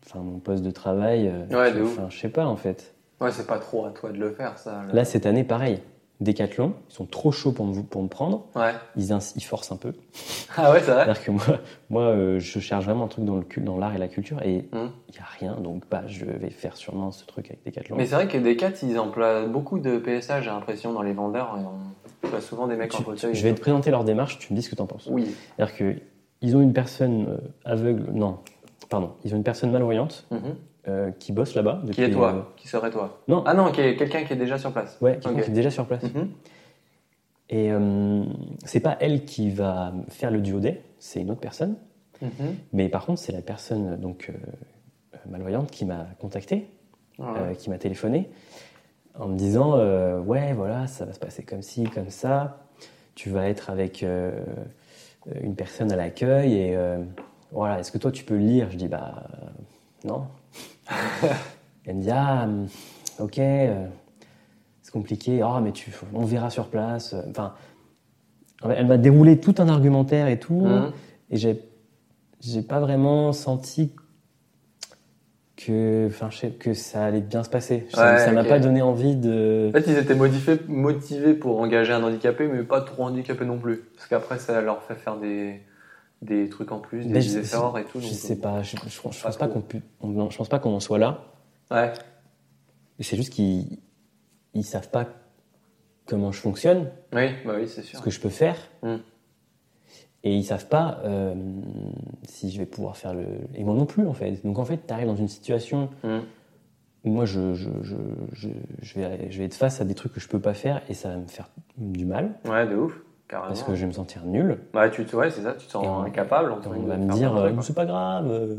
enfin, mon poste de travail. Ouais, je- de ouf. je sais pas en fait. Ouais, c'est pas trop à toi de le faire, ça. Là, cette année, pareil. Decathlon, ils sont trop chauds pour me, pour me prendre. Ouais. Ils, forcent un peu. Ah ouais, c'est vrai C'est-à-dire que moi, moi euh, je cherche vraiment un truc dans le cul- dans l'art et la culture et il Mhm. n'y a rien. Donc, bah, je vais faire sûrement ce truc avec Decathlon. Mais c'est vrai que Decat, ils emploient beaucoup de PSA, j'ai l'impression, dans les vendeurs. Et on voit souvent des mecs en fauteuil. je vais te présenter leur démarche, tu me dis ce que tu en penses. Oui. C'est-à-dire qu'ils ont une personne euh, aveugle, non, pardon, ils ont une personne malvoyante Mhm. Euh, qui bosse là-bas. Qui est toi euh, Qui serait toi Non. Ah non, qui est quelqu'un qui est déjà sur place. ouais, quelqu'un qui est déjà sur place. Mhm. Et euh, c'est pas elle qui va faire le duodé, c'est une autre personne. Mhm. Mais par contre, c'est la personne donc euh, malvoyante qui m'a contacté, Ouais. euh, qui m'a téléphoné, en me disant ouais voilà ça va se passer comme ci comme ça. Tu vas être avec une personne à l'accueil et voilà est-ce que toi tu peux lire? Je dis bah non. elle me dit ah hum, ok euh, c'est compliqué ah mais tu on verra sur place. Enfin elle m'a déroulé tout un argumentaire et tout. Mhm. Et j'ai, j'ai pas vraiment senti que, enfin, que ça allait bien se passer. Ça- Ouais, ça m'a pas donné envie de. En fait, ils étaient motivés, motivés pour engager un handicapé, mais pas trop handicapé non plus. Parce qu'après, ça leur fait faire des, des trucs en plus, des je- efforts et tout. Je donc, sais pas. Je, je, je pense Pas qu'on pu- on- non, je pense pas qu'on en soit là. Ouais, C'est juste qu'ils ils savent pas comment je fonctionne, oui, bah oui, c'est sûr. ce que je peux faire, Mm. et ils savent pas euh, si je vais pouvoir faire le. Et moi non plus en fait. Donc en fait, tu arrives dans une situation Mm. où moi je, je, je, je, je vais, je vais être face à des trucs que je peux pas faire et ça va me faire du mal Ouais, de ouf, carrément. parce que je vais me sentir nul. Ouais, tu, te- ouais, c'est ça, tu te sens on- incapable. On va me dire, euh, c'est pas grave, euh,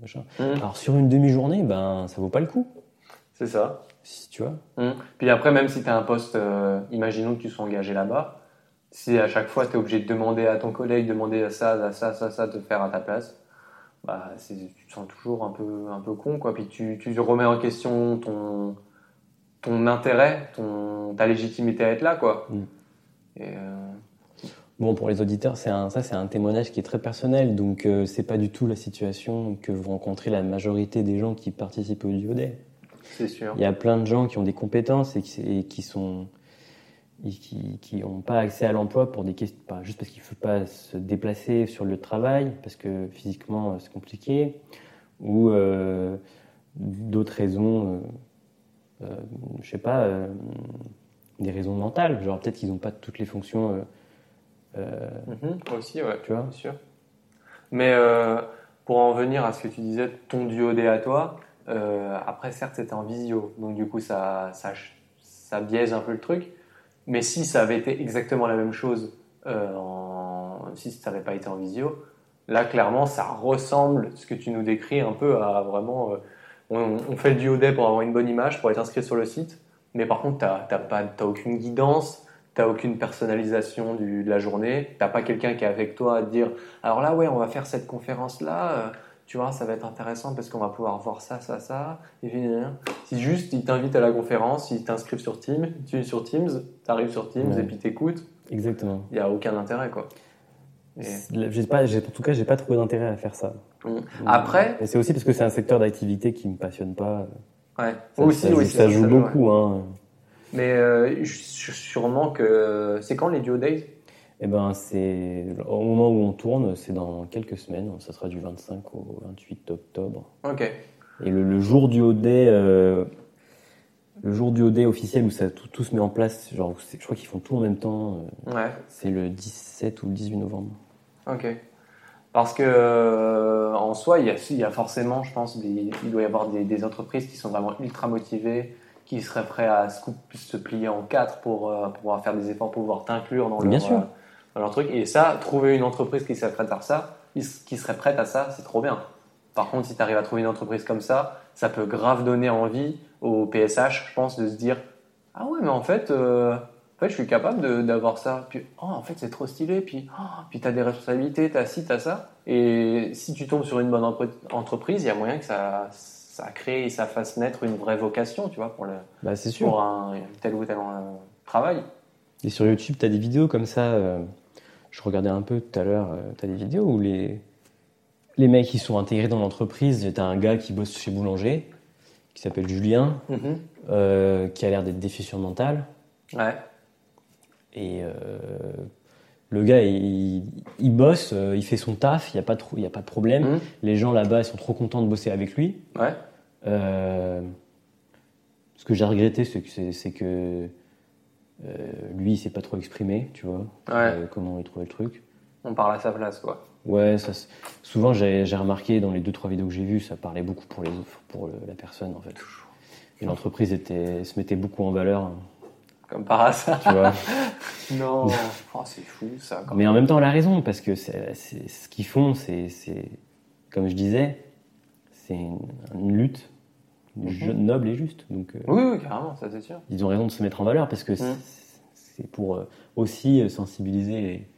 machin. Mm. Alors sur une demi-journée, ben ça vaut pas le coup, C'est ça. si tu vois. Mm. Puis après, même si tu as un poste, euh, imaginons que tu sois engagé là-bas, si à chaque fois tu es obligé de demander à ton collègue, demander à ça, à ça, ça, ça, de faire à ta place, bah, c'est- tu te sens toujours un peu, un peu con. Quoi. Puis tu, tu remets en question ton, ton intérêt, ton, ta légitimité à être là. Quoi. Et, euh, Bon, pour les auditeurs, c'est un, ça c'est un témoignage qui est très personnel, donc euh, c'est pas du tout la situation que vous rencontrez la majorité des gens qui participent au duodé. c'est sûr. Il y a plein de gens qui ont des compétences et qui, et qui sont et qui qui ont pas accès à l'emploi pour des questions, pas juste parce qu'il faut pas se déplacer sur le lieu de travail parce que physiquement euh, c'est compliqué ou euh, d'autres raisons, euh, euh, je sais pas, des raisons mentales, genre peut-être qu'ils n'ont pas toutes les fonctions, Mhm, aussi, ouais. tu vois. Bien sûr. Mais euh, pour en venir à ce que tu disais, ton duodé à toi, euh, après certes c'était en visio, donc du coup ça, ça, ça biaise un peu le truc. Mais si ça avait été exactement la même chose, euh, en, si ça n'avait pas été en visio, là clairement ça ressemble, ce que tu nous décris un peu à vraiment... euh, on, on fait le duodé pour avoir une bonne image, pour être inscrit sur le site, mais par contre t'as aucune guidance, T'as aucune personnalisation du, de la journée. T'as pas quelqu'un qui est avec toi à te dire alors là ouais on va faire cette conférence là. tu vois ça va être intéressant parce qu'on va pouvoir voir ça ça ça. Et puis, euh, si juste ils t'invitent à la conférence, ils t'inscrivent sur Teams, tu es sur Teams, t'arrives sur Teams Ouais. et puis t'écoutes. Exactement. Il y a aucun intérêt quoi. Et- J'ai pas, en tout cas, j'ai pas trouvé d'intérêt à faire ça. Mm. Après- c'est aussi parce que c'est un secteur d'activité qui me passionne pas. ouais. Ça, Aussi ça joue, oui, ça c'est joue ouais. beaucoup. Hein. Mais euh, sûrement que c'est quand les duo days? Et ben, c'est au moment où on tourne, c'est dans quelques semaines. Ça sera du 25 au 28 octobre. Ok. Et le, le jour du euh, le jour du OD officiel où ça tout, tout se met en place, genre, je crois qu'ils font tout en même temps. euh, Ouais. c'est le 17 ou le 18 novembre. Ok. Parce que euh, en soi, il y, a, il y a forcément, je pense, des, il doit y avoir des, des entreprises qui sont vraiment ultra motivées, qui seraient prêts à se, plier en quatre pour euh, pouvoir faire des efforts, pour pouvoir t'inclure dans, leur, euh, dans leur truc. Et ça, trouver une entreprise qui serait prête à ça, qui serait prête à ça, c'est trop bien. Par contre, si tu arrives à trouver une entreprise comme ça, ça peut grave donner envie au PSH, je pense, de se dire ah ouais, mais en fait, euh, en fait, je suis capable d'avoir ça. Puis, oh, en fait, c'est trop stylé. Puis, oh, puis tu as des responsabilités, tu as ci, tu as ça. Et si tu tombes sur une bonne entreprise, il y a moyen que ça, ça crée et ça fasse naître une vraie vocation, tu vois, pour, le, Bah, c'est sûr. pour un tel ou tel euh, travail. Et sur YouTube, tu as des vidéos comme ça. euh, je regardais un peu tout à l'heure. tu as des vidéos où les, les mecs qui sont intégrés dans l'entreprise. Tu as un gars qui bosse chez Boulanger, qui s'appelle Julien, Mhm. euh, qui a l'air d'être déficient mental. Ouais. Et euh, le gars, il, il bosse, euh, il fait son taf, il n'y a, pas trop- il y a pas de problème. Mhm. Les gens là-bas, ils sont trop contents de bosser avec lui. Ouais. Euh, ce que j'ai regretté, c'est que, c'est, c'est que euh, lui, il s'est pas trop exprimé, tu vois, Ouais. euh, comment il trouvait le truc. On parle à sa place, quoi. Ouais, ça, souvent j'ai remarqué dans les deux trois vidéos que j'ai vues, ça parlait beaucoup pour les pour le- la personne en fait. Et l'entreprise était se mettait beaucoup en valeur, Comme par hasard. tu vois. Non. Oh, c'est fou ça. quand Mais en même temps, elle a raison parce que c'est c'est- ce qu'ils font, c'est c'est comme je disais, c'est une, une lutte ju- noble et juste. Donc euh, Oui, oui, carrément, ça c'est sûr. ils ont raison de se mettre en valeur parce que c'est- Mm. c'est pour euh, aussi euh, sensibiliser les,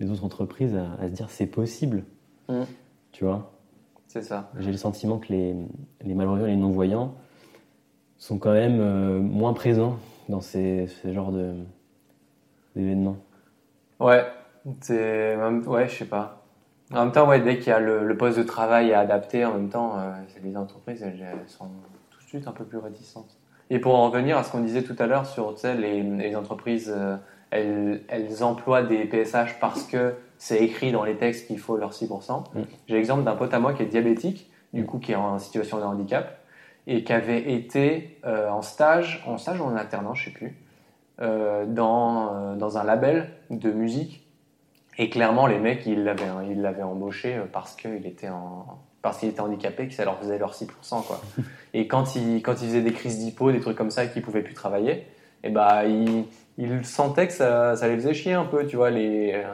les autres entreprises à, à se dire c'est possible. Mm. Tu vois, C'est ça. j'ai le sentiment que les, les malvoyants et les non-voyants sont quand même euh, moins présents dans ces, ces genres d'événements. Ouais, c'est ouais, je sais pas. En même temps, ouais, dès qu'il y a le, le poste de travail à adapter, en même temps, euh, les entreprises, elles, elles sont tout de suite un peu plus réticentes. Et pour en revenir à ce qu'on disait tout à l'heure sur, les, les entreprises, euh, elles, elles emploient des PSH parce que c'est écrit dans les textes qu'il faut leur 6%. Mm. J'ai l'exemple d'un pote à moi qui est diabétique, du coup, qui est en situation de handicap, et qui avait été euh, en stage, en stage ou en alternance, je sais plus, euh, dans, euh, dans un label de musique. Et clairement, les mecs, ils l'avaient, ils l'avaient embauché parce qu'il était, en, parce qu'il était handicapé, que ça leur faisait leur 6%. Quoi. Et quand il, quand il faisait des crises d'hypo, des trucs comme ça, et qu'il pouvait plus travailler, et bah, il, il sentait que ça, ça les faisait chier un peu, tu vois, les,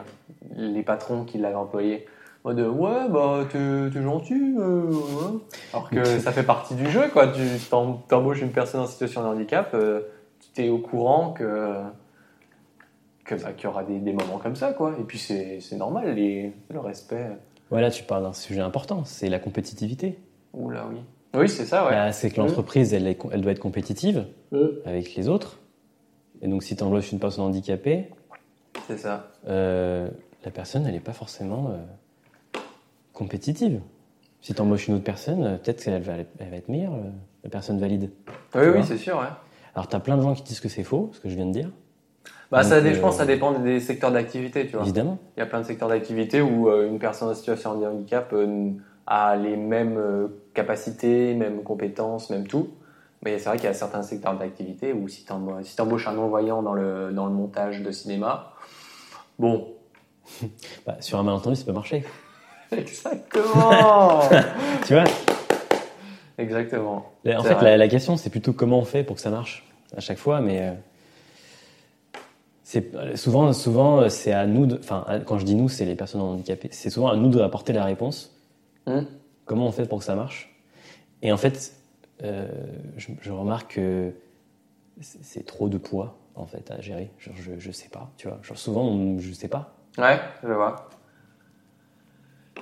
les patrons qui l'avaient employé. Mode, ouais, bah, t'es, gentil. euh, ouais. Alors que ça fait partie du jeu, quoi. Tu t'em- t'embauches une personne en situation de handicap, euh, tu es au courant que que, bah, qu'il y aura des, des moments comme ça, quoi. Et puis c'est, normal, les, le respect. Voilà, tu parles d'un sujet important, c'est la compétitivité. Oula, oui. Oui, c'est ça, ouais. Bah, c'est que l'entreprise, elle, elle doit être compétitive avec les autres. Et donc, si tu embauches une personne handicapée, C'est ça. euh, la personne, elle n'est pas forcément euh, compétitive. Si tu embauches une autre personne, euh, peut-être qu'elle va, elle va être meilleure, euh, la personne valide. Oui, oui, c'est sûr, ouais. Alors, tu as plein de gens qui disent que c'est faux, ce que je viens de dire, Bah, ça, je pense que ça euh, dépend des secteurs d'activité, tu vois. évidemment. Il y a plein de secteurs d'activité où euh, une personne en situation de handicap euh, a les mêmes euh, capacités, mêmes compétences, même tout. Mais c'est vrai qu'il y a certains secteurs d'activité où si tu si embauches un non-voyant dans le, dans le montage de cinéma, bon. Bah, sur un malentendu, ça peut marcher. Exactement tu vois Exactement. En fait, la, la question, c'est plutôt comment on fait pour que ça marche à chaque fois, mais euh, c'est euh, souvent, souvent, euh, c'est à nous. de- Enfin, quand je dis nous, c'est les personnes handicapées. C'est souvent à nous d'apporter la réponse. Hmm. Comment on fait pour que ça marche? Et en fait, euh, je, je remarque que c'est c'est trop de poids en fait à gérer. Genre, je, je sais pas, tu vois. Genre souvent, on- je sais pas. Ouais, je vois.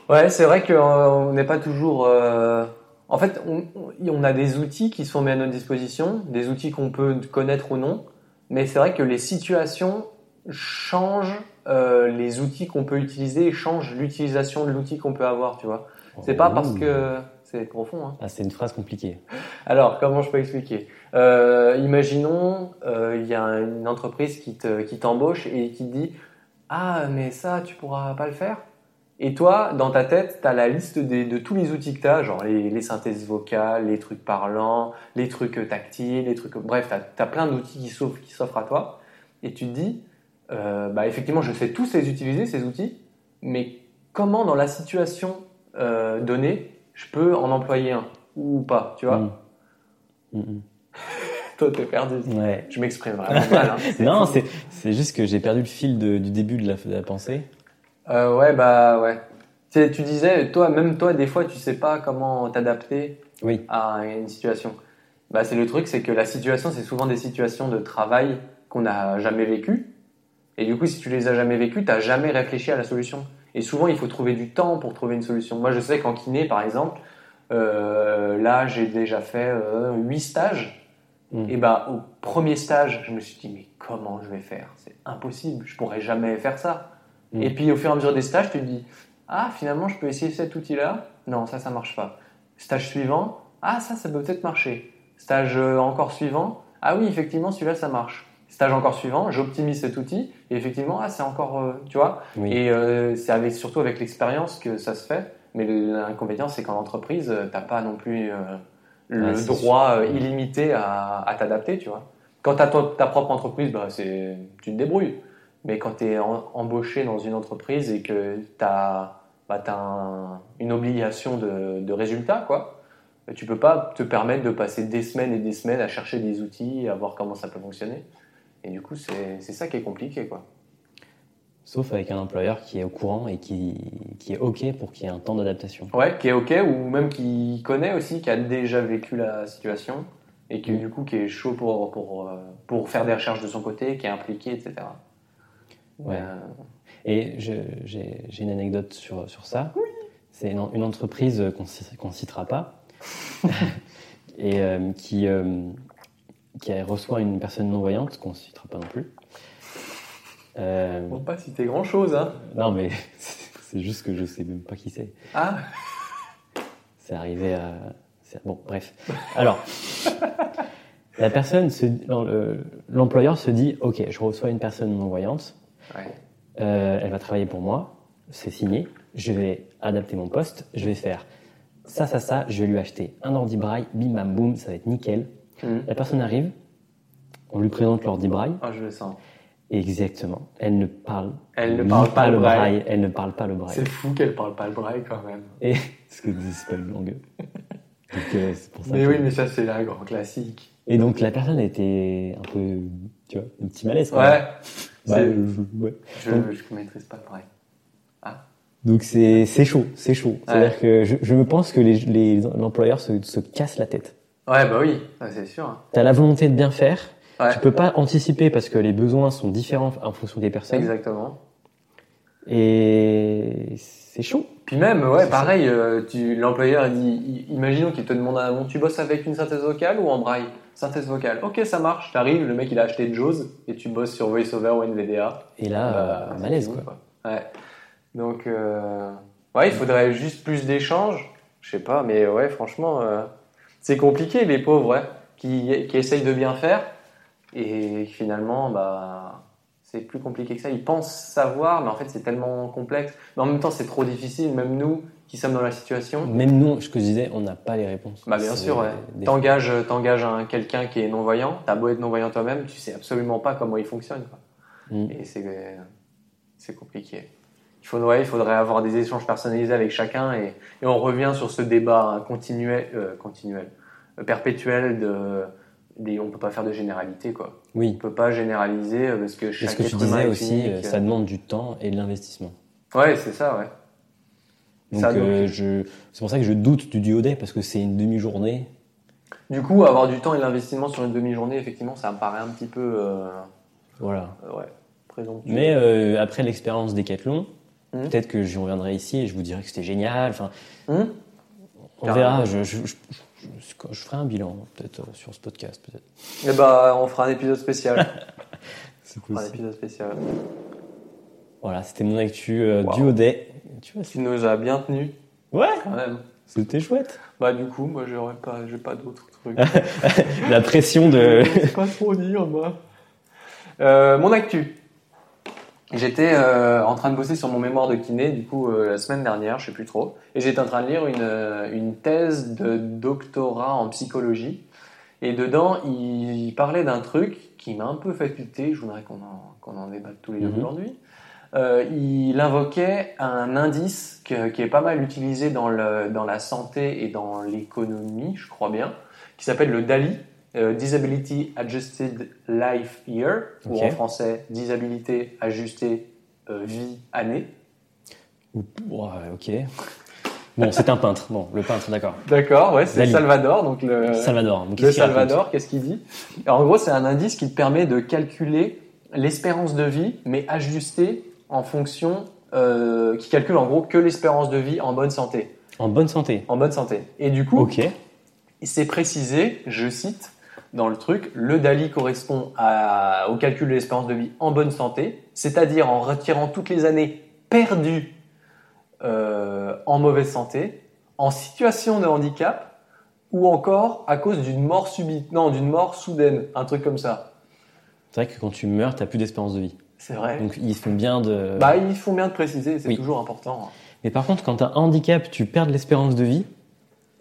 Ouais, c'est vrai qu'on n'est pas toujours. euh, En fait, on, a des outils qui sont mis à notre disposition, des outils qu'on peut connaître ou non, mais c'est vrai que les situations changent euh, les outils qu'on peut utiliser et changent l'utilisation de l'outil qu'on peut avoir, tu vois. C'est pas parce que. C'est profond, hein. Ah, c'est une phrase compliquée. Alors, comment je peux expliquer? Euh, Imaginons, euh, il y a une entreprise qui te- qui t'embauche et qui te dit Ah, mais ça, tu pourras pas le faire? Et toi, dans ta tête, tu as la liste des- de tous les outils que tu as, genre les, les synthèses vocales, les trucs parlants, les trucs euh, tactiles, les trucs. Bref, tu as, plein d'outils qui s'offrent, à toi. Et tu te dis euh, Bah, effectivement, je sais tous les utiliser, ces outils, mais comment, dans la situation euh, donnée, je peux en employer un ou pas, tu vois? Mm. Mm, toi, t'es perdu. Ouais. Je m'exprime vraiment mal. Hein. Non, c'est c'est juste que j'ai perdu le fil de- du début de la, de la pensée. Euh, ouais, bah ouais. Tu, sais, tu disais, toi, même toi, des fois, tu sais pas comment t'adapter Oui. à une situation. Bah, c'est le truc, c'est que la situation, c'est souvent des situations de travail qu'on n'a jamais vécues. Et du coup, si tu les as jamais vécues, t'as jamais réfléchi à la solution. Et souvent, il faut trouver du temps pour trouver une solution. Moi, je sais qu'en kiné, par exemple, euh, là, j'ai déjà fait euh, 8 stages. Mm. Et bah, au premier stage, je me suis dit, mais comment je vais faire? C'est impossible, je pourrais jamais faire ça. Et puis, au fur et à mesure des stages, tu te dis, ah, finalement, je peux essayer cet outil-là. Non, ça, ça marche pas. Stage suivant, ah, ça, ça peut peut-être marcher. Stage euh, encore suivant, ah oui, effectivement, celui-là, ça marche. Stage encore suivant, j'optimise cet outil, et effectivement, ah, c'est encore, euh, tu vois. Oui. Et euh, c'est avec, surtout avec l'expérience que ça se fait. Mais l'inconvénient, c'est qu'en entreprise, t'as pas non plus euh, le droit illimité à, à t'adapter, tu vois. Quand tu as ta propre entreprise, bah, c'est, tu te débrouilles. Mais quand tu es embauché dans une entreprise et que tu as bah, une obligation de, de résultat, quoi. Et tu peux pas te permettre de passer des semaines et des semaines à chercher des outils, à voir comment ça peut fonctionner. Et du coup, c'est ça qui est compliqué, quoi. Sauf avec un employeur qui est au courant et qui, qui est OK pour qu'il y ait un temps d'adaptation. Ouais, qui est OK, ou même qui connaît aussi, qui a déjà vécu la situation, et qui du coup qui est chaud pour, pour, euh, pour faire des recherches de son côté, qui est impliqué, etc. Ouais. Euh, Et j'ai une anecdote sur, sur ça. C'est une, une entreprise qu'on qu'on citera pas et euh, qui, euh, qui reçoit une personne non-voyante, qu'on citera pas non plus. Euh, on va pas citer grand chose, hein. non, mais c'est juste que je sais même pas qui c'est. Ah, C'est arrivé à. Bon, bref. Alors, la personne, se- non, le- l'employeur se dit Ok, je reçois une personne non-voyante, ouais. euh, elle va travailler pour moi, c'est signé, je vais adapter mon poste, je vais faire ça, ça, ça, je vais lui acheter un ordi braille, bim bam boum, ça va être nickel. Mhm. La personne arrive, on lui présente l'ordi braille, Ah, je le sens. exactement, elle ne parle, Elle ne parle pas le braille. elle ne parle pas le braille. C'est fou qu'elle parle pas le braille quand même. Et ce que c'est pas une langue. Donc euh, c'est pour ça. Mais que- oui, mais ça c'est la grand classique. Et donc la personne était un peu, tu vois, un petit malaise. quoi. Ouais. Ouais, je- ouais. Je, Donc- je maîtrise pas le braille. Donc c'est c'est chaud, c'est chaud. C'est-à-dire que je, je me pense que les les- l'employeur se, se casse la tête. Ouais, bah oui, c'est sûr. T'as la volonté de bien faire, tu peux pas anticiper parce que les besoins sont différents en fonction des personnes. Exactement. Et c'est chaud. Puis même, ouais, pareil, euh, tu, l'employeur dit, imaginons qu'il te demande un bon, tu bosses avec une synthèse vocale ou en braille? Synthèse vocale. Ok, ça marche. T'arrives, le mec il a acheté JAWS et tu bosses sur VoiceOver ou NVDA. Et là, Bah, malaise quoi. Ouais. Donc, euh, ouais, il faudrait juste plus d'échanges. Je sais pas, mais ouais, franchement, euh, c'est compliqué les pauvres, ouais, qui, qui essayent de bien faire et finalement, bah, c'est plus compliqué que ça. Ils pensent savoir, mais en fait, c'est tellement complexe. Mais en même temps, c'est trop difficile, même nous qui sommes dans la situation. Même nous, ce que je disais, on n'a pas les réponses. Bah, bien sûr, ouais. des- T'engages, t'engages un quelqu'un qui est non-voyant, t'as beau être non-voyant toi-même, tu sais absolument pas comment il fonctionne, quoi. Mm. Et c'est, c'est compliqué. Il faudrait, il faudrait avoir des échanges personnalisés avec chacun et, et on revient sur ce débat continuel, euh, continuel, euh, perpétuel de, des, on peut pas faire de généralité, quoi. Oui. On peut pas généraliser euh, parce que Et chaque ce que tu disais aussi, euh, ça demande du temps et de l'investissement. Ouais, c'est ça, ouais. Donc, euh, je... c'est pour ça que je doute du duo day parce que c'est une demi-journée. Du coup, avoir du temps et l'investissement sur une demi-journée, effectivement, ça me paraît un petit peu, euh, Voilà. euh, ouais, présomptueux. Mais après l'expérience Decathlon, Mhm. peut-être que j'y reviendrai ici et je vous dirai que c'était génial. Enfin, Hum on verra. Je, ferai un bilan peut-être sur ce podcast. Peut-être. Eh bah, on fera un épisode spécial. C'est on fera un épisode spécial. Voilà, c'était mon actu Wow. duo day. Tu vois, Tu nous as bien tenus, ouais, quand même. c'était chouette. Bah, du coup, moi, j'aurais pas, j'ai pas d'autres trucs. La pression de. Pas trop dire, moi. Euh, mon actu. J'étais euh, en train de bosser sur mon mémoire de kiné, du coup, euh, la semaine dernière, je sais plus trop. Et j'étais en train de lire une, euh, une thèse de doctorat en psychologie. Et dedans, il parlait d'un truc qui m'a un peu fait tilter. Je voudrais qu'on en, qu'on en débatte tous les deux Mhm. aujourd'hui. Euh, il invoquait un indice que- qui est pas mal utilisé dans, le, dans la santé et dans l'économie, je crois bien, qui s'appelle le DALI, euh, Disability Adjusted Life Year, ou en français Disabilité ajustée euh, vie année. Ok. Bon, c'est un peintre. Bon, le peintre, d'accord. D'accord, ouais, c'est. Salvador, donc le, Salvador. donc le qu'est-ce qu'il raconte Salvador, qu'est-ce qu'il dit? En gros, c'est un indice qui te permet de calculer l'espérance de vie, mais ajusté en fonction, euh, qui calcule en gros que l'espérance de vie en bonne santé. En bonne santé. En bonne santé. Et du coup, Ok. c'est précisé, je cite dans le truc, le DALI correspond à- au calcul de l'espérance de vie en bonne santé, c'est-à-dire en retirant toutes les années perdues euh, en mauvaise santé, en situation de handicap, ou encore à cause d'une mort subite, non, d'une mort soudaine, un truc comme ça. C'est vrai que quand tu meurs, t'as plus d'espérance de vie. C'est vrai. Donc ils font bien de. Bah, ils font bien de préciser, c'est Oui. toujours important. Mais par contre, quand t'as un handicap, tu perds de l'espérance de vie.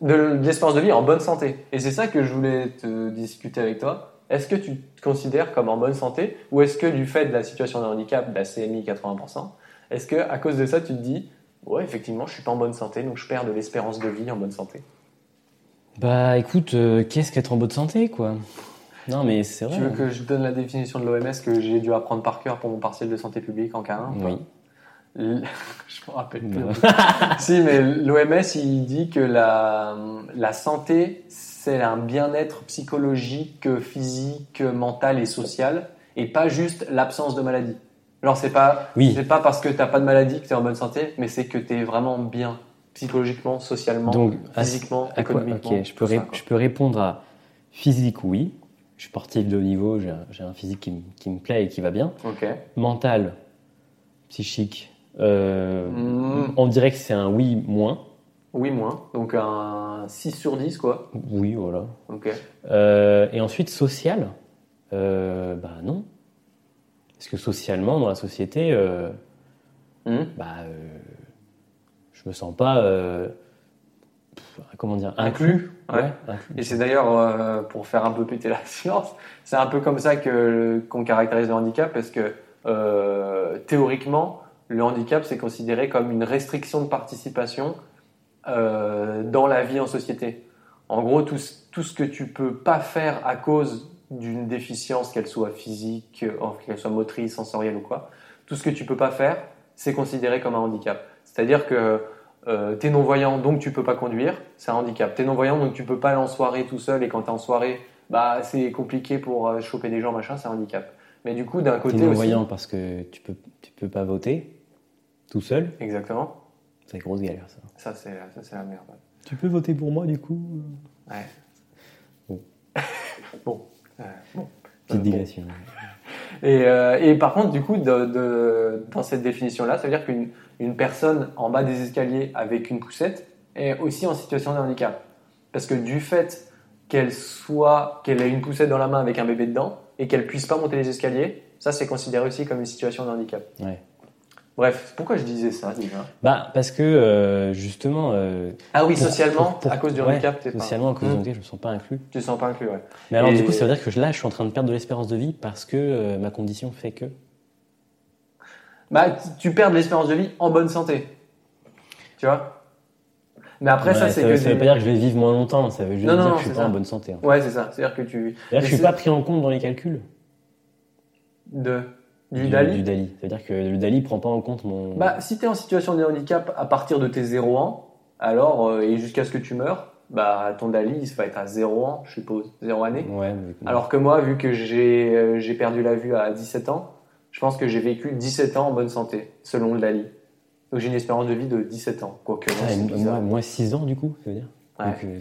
De, de l'espérance de vie en bonne santé. Et c'est ça que je voulais te discuter avec toi. Est-ce que tu te considères comme en bonne santé ou est-ce que du fait de la situation de handicap, de la CMI 80%, est-ce que à cause de ça tu te dis Ouais, effectivement, je suis pas en bonne santé, donc je perds de l'espérance de vie en bonne santé. Bah écoute, euh, qu'est-ce qu'être en bonne santé, quoi? Non, mais c'est vrai. Tu veux que je donne la définition de l'OMS que j'ai dû apprendre par cœur pour mon partiel de santé publique en K1 ou pas Oui. L- Je me rappelle plus. Si, mais l'OMS, il dit que la, la santé, c'est un bien-être psychologique, physique, mental et social, et pas juste l'absence de maladie. Genre, c'est pas, Oui. c'est pas parce que t'as pas de maladie que t'es en bonne santé, mais c'est que t'es vraiment bien, psychologiquement, socialement, Donc, physiquement, à économiquement. Ok, je peux, ça, je peux répondre à physique, oui. Je suis sportif de haut niveau, j'ai un, physique qui, me- qui me plaît et qui va bien. Mental, psychique, euh, Mm. on dirait que c'est un oui moins. Oui, moins. Donc un 6 sur 10, quoi. Oui, voilà. Euh, et ensuite, social, euh, bah non. Parce que socialement, dans la société, Hmm. bah, je me sens pas, comment dire, Inclus. Ouais. Ouais, inclus. Et c'est d'ailleurs, euh, pour faire un peu péter la science, c'est un peu comme ça que qu'on caractérise le handicap, parce que euh, théoriquement, le handicap, c'est considéré comme une restriction de participation euh, dans la vie en société. En gros, tout, ce- tout ce que tu peux pas faire à cause d'une déficience, qu'elle soit physique, qu'elle soit motrice, sensorielle ou quoi, tout ce que tu peux pas faire, c'est considéré comme un handicap. C'est-à-dire que euh, t'es non-voyant, donc tu peux pas conduire, c'est un handicap. T'es non-voyant, donc tu peux pas aller en soirée tout seul, et quand t'es en soirée, bah c'est compliqué pour euh, choper des gens, machin, c'est un handicap. Mais du coup, d'un T'es côté aussi... non-voyant parce que tu peux, tu peux pas voter tout seul. Exactement. C'est une grosse galère, ça. Ça, c'est ça, c'est la merde. Tu peux voter pour moi, du coup Ouais. Bon. bon. Euh, bon. Petite Euh, bon. Et, euh, et par contre, du coup, de, de- dans cette définition-là, ça veut dire qu'une une personne en bas des escaliers avec une poussette est aussi en situation de handicap. Parce que du fait qu'elle soit, qu'elle ait une poussette dans la main avec un bébé dedans et qu'elle puisse pas monter les escaliers, ça c'est considéré aussi comme une situation de handicap. Ouais. Bref, pourquoi je disais ça déjà Bah, parce que, euh, justement... euh, Ah oui, pour- socialement, pour- pour- à cause du ouais, handicap, t'es pas- Socialement, à cause Hmm. du handicap, je me sens pas inclus. Tu te sens pas inclus, ouais. Mais alors, Et- du coup, ça veut dire que là, je suis en train de perdre de l'espérance de vie parce que euh, ma condition fait que... Bah, tu perds de l'espérance de vie en bonne santé. Tu vois? Mais après, ça, c'est que. ça veut des- pas dire que je vais vivre moins longtemps, ça veut juste Non, dire non, que je suis pas ça. en bonne santé. hein. Ouais, c'est ça. C'est-à-dire que tu. Je suis pas pris en compte dans les calculs De. Du, Dali Du Dali. Ça veut dire que le Dali prend pas en compte mon... Bah, si tu es en situation de handicap à partir de tes 0 ans, alors, euh, et jusqu'à ce que tu meurs, bah, ton Dali, il va être à 0 ans, je suppose. 0 année. Ouais, Alors que moi, vu que j'ai euh, perdu la vue à 17 ans, je pense que j'ai vécu 17 ans en bonne santé, selon le Dali. Donc j'ai une espérance de vie de 17 ans. Quoique, Ah, moi, moi, 6 ans, du coup, ça veut dire Ouais. Donc, euh,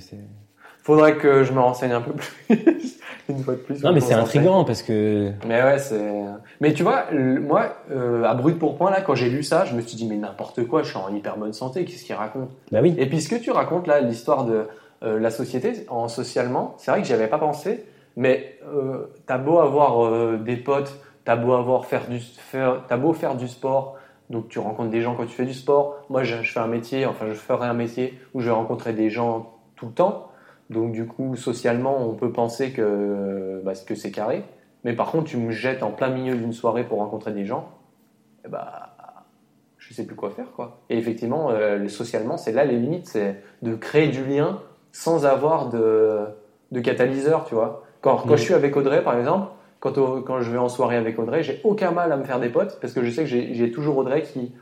Faudrait que je me renseigne un peu plus. Une fois de plus. Non, mais c'est intriguant parce que... Mais ouais, c'est. Mais tu vois, moi, euh, à brut pour point, là, quand j'ai lu ça, je me suis dit, mais n'importe quoi, je suis en hyper bonne santé, qu'est-ce qu'il raconte? Bah oui. Et puis ce que tu racontes là, l'histoire de euh, la société, en socialement, c'est vrai que j'y avais pas pensé, mais euh, t'as beau avoir des potes, t'as beau avoir faire du, faire, t'as beau faire du sport, donc tu rencontres des gens quand tu fais du sport. Moi, je, je fais un métier, enfin, je ferai un métier où je vais rencontrer des gens tout le temps. Donc du coup, socialement, on peut penser que, bah, que c'est carré. Mais par contre, tu me jettes en plein milieu d'une soirée pour rencontrer des gens, eh bah, je sais plus quoi faire, quoi. Et effectivement, euh, socialement, c'est là les limites, c'est de créer du lien sans avoir de, de catalyseur, tu vois. Quand, quand je suis avec Audrey, par exemple, quand, quand je vais en soirée avec Audrey, j'ai aucun mal à me faire des potes parce que je sais que j'ai toujours Audrey qui,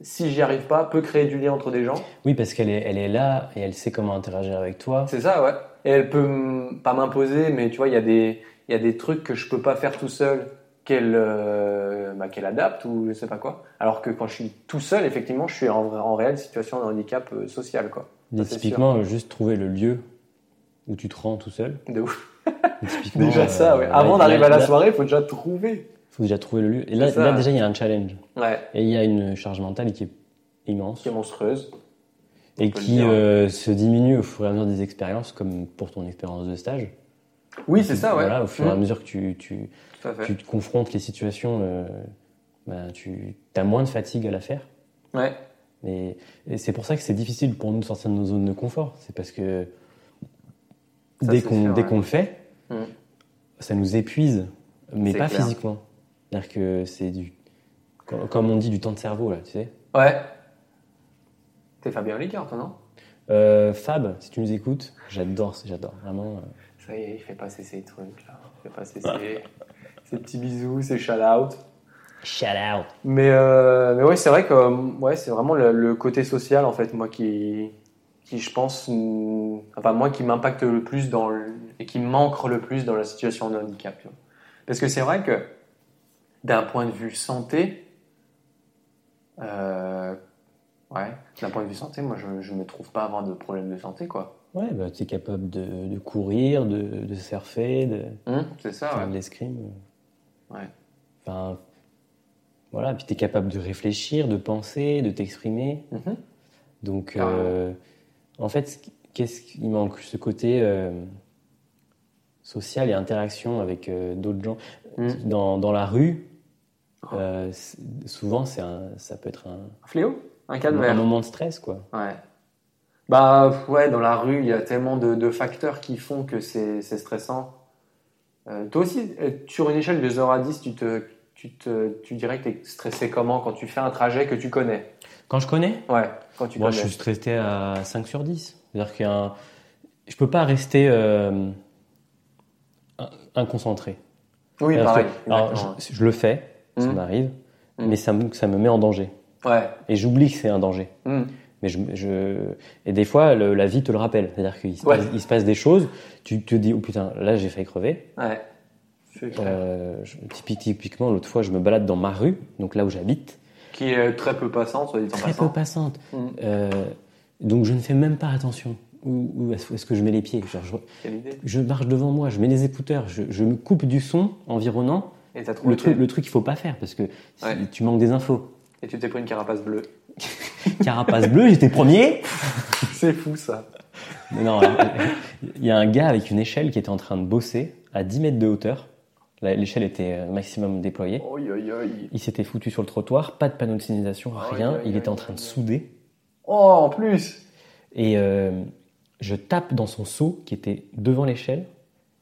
si j'y arrive pas, peut créer du lien entre des gens. Oui, parce qu'elle est, elle est là et elle sait comment interagir avec toi. C'est ça, ouais. Et elle peut pas m'imposer, mais tu vois, il y, a des- y a des trucs que je peux pas faire tout seul qu'elle euh, bah, qu'elle adapte ou je sais pas quoi. Alors que quand je suis tout seul, effectivement, je suis en, en réelle situation de handicap euh, social, quoi. Ça, typiquement, juste trouver le lieu où tu te rends tout seul. De ouf. Déjà euh, ça, ouais. Avant d'arriver à la soirée, il faut déjà trouver. Faut déjà trouver le lieu. Et là, ça, déjà, il y a un challenge. Ouais. Et il y a une charge mentale qui est immense Qui est monstrueuse. et qui euh, se diminue au fur et à mesure des expériences, comme pour ton expérience de stage. Oui, c'est ça, ouais. Voilà, au fur et à Mmh. mesure que tu, tu, tu te confrontes les situations, euh, ben, tu as moins de fatigue à la faire. Ouais. Et, et c'est pour ça que c'est difficile pour nous de sortir de nos zones de confort. C'est parce que Ça, dès qu'on ouais. qu'on le fait, Mm. ça nous épuise, mais pas clair. physiquement. C'est-à-dire que c'est du, comme on dit, du temps de cerveau là, tu sais. Ouais. T'es Fabien Licard, toi, non? Euh, Fab, si tu nous écoutes, j'adore, j'adore vraiment. euh. Ça y est, il fait passer ses trucs, là. Il fait passer ses, ses petits bisous, ses shout-out. Shout out. Mais, euh, mais ouais, c'est vrai que euh, ouais, c'est vraiment le, le côté social, en fait, moi, qui, qui je pense, enfin, moi, qui m'impacte le plus dans le- et qui manque le plus dans la situation de handicap. Parce que c'est vrai que, d'un point de vue santé, euh, ouais, d'un point de vue santé, moi, je, je me trouve pas avoir de problème de santé, quoi. Ouais, bah, tu es capable de, de courir, de, de surfer, de Hum, c'est ça, faire ouais. de l'escrime. Ouais. Enfin, voilà, puis tu es capable de réfléchir, de penser, de t'exprimer. Mhm. Donc, euh, en fait, qu'est-ce qu'il manque Ce côté euh, social et interaction avec euh, d'autres gens. Mm. Dans, dans la rue. Euh, souvent, c'est un, ça peut être un, Un fléau? Un un calvaire moment de stress, quoi. Ouais. Bah ouais, dans la rue, il y a tellement de, de facteurs qui font que c'est stressant. Euh, toi aussi, euh, sur une échelle de 0 à 10, tu, te, tu, te, tu dirais que tu es stressé comment quand tu fais un trajet que tu connais? Quand je connais, Ouais, quand tu moi, connais. je suis stressé à 5 sur 10. C'est-à-dire un- je peux pas rester euh, in- inconcentré. Oui, pareil. que- alors, je le fais, ça Mm. m'arrive, Mm. mais ça me, ça me met en danger. Ouais. Et j'oublie que c'est un danger. Hmm. Mais je, je- Et des fois, le- la vie te le rappelle. C'est-à-dire qu'il se, Ouais. se passe des choses, tu te dis, oh putain, là j'ai failli crever. Ouais. Euh, je- typiquement, l'autre fois, je me balade dans ma rue, donc là où j'habite, Qui est très peu passante, soit dit en très peu passant. passante. Hmm. Euh, donc je ne fais même pas attention. Où, est-ce que je mets les pieds? Genre, je, je marche devant moi, je mets les écouteurs, je, je me coupe du son environnant. Et t'as trouvé Le truc, le truc qu'il faut pas faire parce que Ouais. tu manques des infos. Et tu t'es pris une carapace bleue. Carapace bleue, j'étais premier. C'est fou ça. Mais non, il y a un gars avec une échelle qui était en train de bosser à 10 mètres de hauteur. L'échelle était euh, maximum déployée. Oi, oi, oi. Il s'était foutu sur le trottoir, pas de panneau de signalisation, rien. Il était en train de souder. Oh, en plus Et euh, je tape dans son seau qui était devant l'échelle.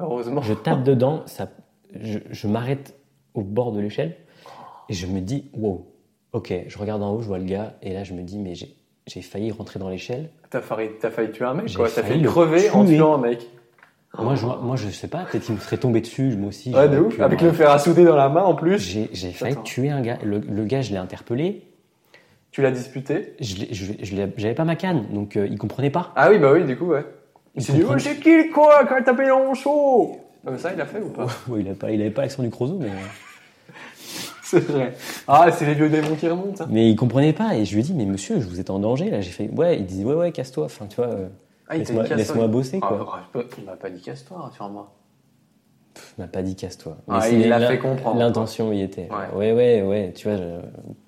Heureusement. Je tape dedans, ça, je, je m'arrête au bord de l'échelle et je me dis, wow, ok, je regarde en haut, je vois le gars et là je me dis, mais j'ai j'ai failli rentrer dans l'échelle. T'as failli, t'as failli tuer un mec, J'ai quoi. T'as failli crever en tuant un mec. Moi, je, moi, je sais pas, peut-être qu'il me serait tombé dessus, moi aussi. Ouais, de ouf. Avec le fer à souder dans la main en plus. J'ai j'ai failli tuer un gars. Le, le gars, je l'ai interpellé. Tu l'as disputé? J'avais pas ma canne, donc euh, il comprenait pas. Ah oui, bah oui, du coup, ouais. Il s'est dit, oh, c'est qui quoi quand t'as payé mon show Comme ça, il a fait ou pas? Ouais, il, a pas, il avait pas l'accent du Crozo, mais, C'est vrai. Ah, c'est les vieux démons qui remontent. hein. mais il comprenait pas. Et je lui ai dit, mais monsieur, je vous êtes en danger là. J'ai fait, ouais. Il disait, ouais, ouais, casse-toi. Enfin, tu vois, euh, Ah, il t'a laisse-moi dit casse-toi. laisse-moi bosser Ah, quoi. bah, bah, il m'a pas dit casse-toi, rassure-moi. Il m'a pas dit casse-toi. Ah, il l'a fait comprendre. L'intention y était. Ouais. Ouais, ouais, ouais. Tu vois, je,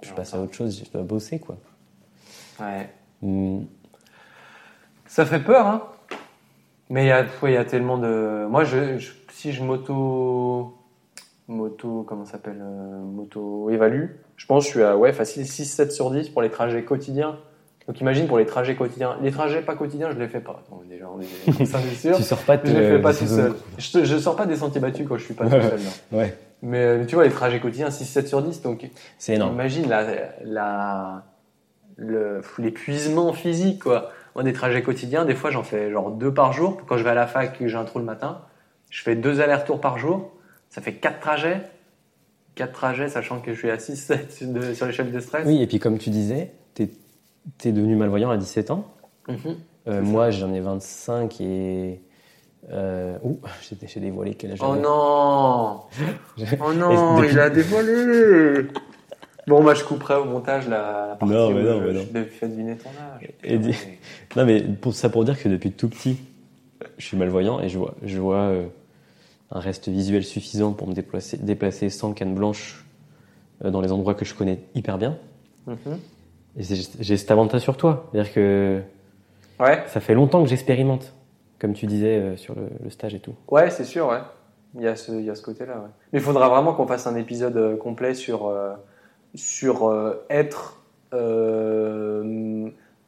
je passe à autre chose. Je dois bosser quoi. Ouais. Hmm. Ça fait peur, hein. Mais il y, a- ouais, y a tellement de. Moi, je, je- si je m'auto. Moto. Comment s'appelle euh, Moto évalue. Je pense que je suis à ouais, facile 6-7 sur 10 pour les trajets quotidiens. Donc imagine pour les trajets quotidiens. Les trajets pas quotidiens, je les fais pas. Déjà, on est, ça c'est sûr. Tu sors pas de Je les fais pas tout seul. Je, je sors pas des sentiers battus quand je suis pas tout seul. non. Ouais. Mais euh, tu vois, les trajets quotidiens, 6-7 sur 10. Donc C'est énorme. Imagine la, la, le- l'épuisement physique, quoi. Moi, des trajets quotidiens, des fois, j'en fais genre deux par jour. Quand je vais à la fac j'ai un trou le matin, je fais deux allers-retours par jour. Ça fait quatre trajets. Quatre trajets, sachant que je suis à 6, 7 de- sur l'échelle de stress. Oui, et puis comme tu disais, t'es es devenu malvoyant à 17 ans. Mhm. Euh, moi, j'en ai 25 et. Euh... Ouh, j'ai dévoilé quel âge Oh non Oh non, depuis- il a dévoilé Bon, moi, je couperai au montage la, la partie Non, mais où non, je, mais non. je fais deviner ton âge. Et dis- Non, mais pour ça pour dire que depuis tout petit, je suis malvoyant et je vois, je vois euh, un reste visuel suffisant pour me déplacer, déplacer sans canne blanche euh, dans les endroits que je connais hyper bien. Mhm. Et j'ai cet avantage sur toi. C'est-à-dire que Ouais, ça fait longtemps que j'expérimente, comme tu disais euh, sur le, le stage et tout. Ouais, c'est sûr, ouais. Il y a ce, il y a ce côté-là, ouais. Mais il faudra vraiment qu'on fasse un épisode euh, complet sur, sur être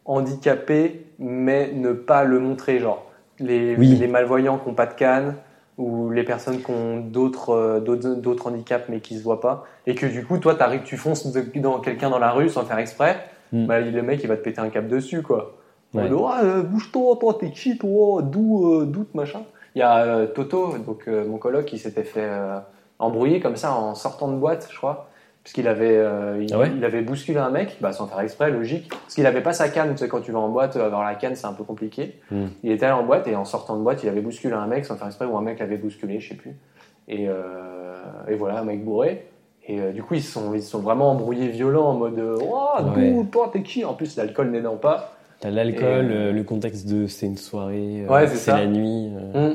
handicapé, mais ne pas le montrer. Genre, les, Oui. les malvoyants qui n'ont pas de canne, ou les personnes qui ont d'autres euh, d'autres handicaps mais qui se voient pas, et que du coup, toi, t'arrives, tu fonces dans quelqu'un dans la rue sans faire exprès, Mm. bah, le mec il va te péter un câble dessus quoi. Ouais. euh, bouge-toi, toi t'es qui toi, d'où, euh, d'où te machin. Il y a euh, Toto, donc euh, mon coloc, qui s'était fait embrouiller comme ça en sortant de boîte, je crois. Puisqu'il avait, euh, il, Ah ouais il avait bousculé un mec, bah, sans faire exprès, logique. Parce qu'il avait pas sa canne, tu sais, quand tu vas en boîte, avoir la canne, c'est un peu compliqué. Mm. Il était allé en boîte et en sortant de boîte, il avait bousculé un mec sans faire exprès, ou un mec l'avait bousculé, je sais plus. Et, euh, et voilà, un mec bourré. Et euh, du coup, ils se sont, ils sont vraiment embrouillés violents en mode euh, Oh, d'où, Ouais. toi, t'es qui? En plus, l'alcool n'aidant pas. T'as l'alcool, Et, euh, euh, le contexte de c'est une soirée, euh, Ouais, c'est la nuit. euh.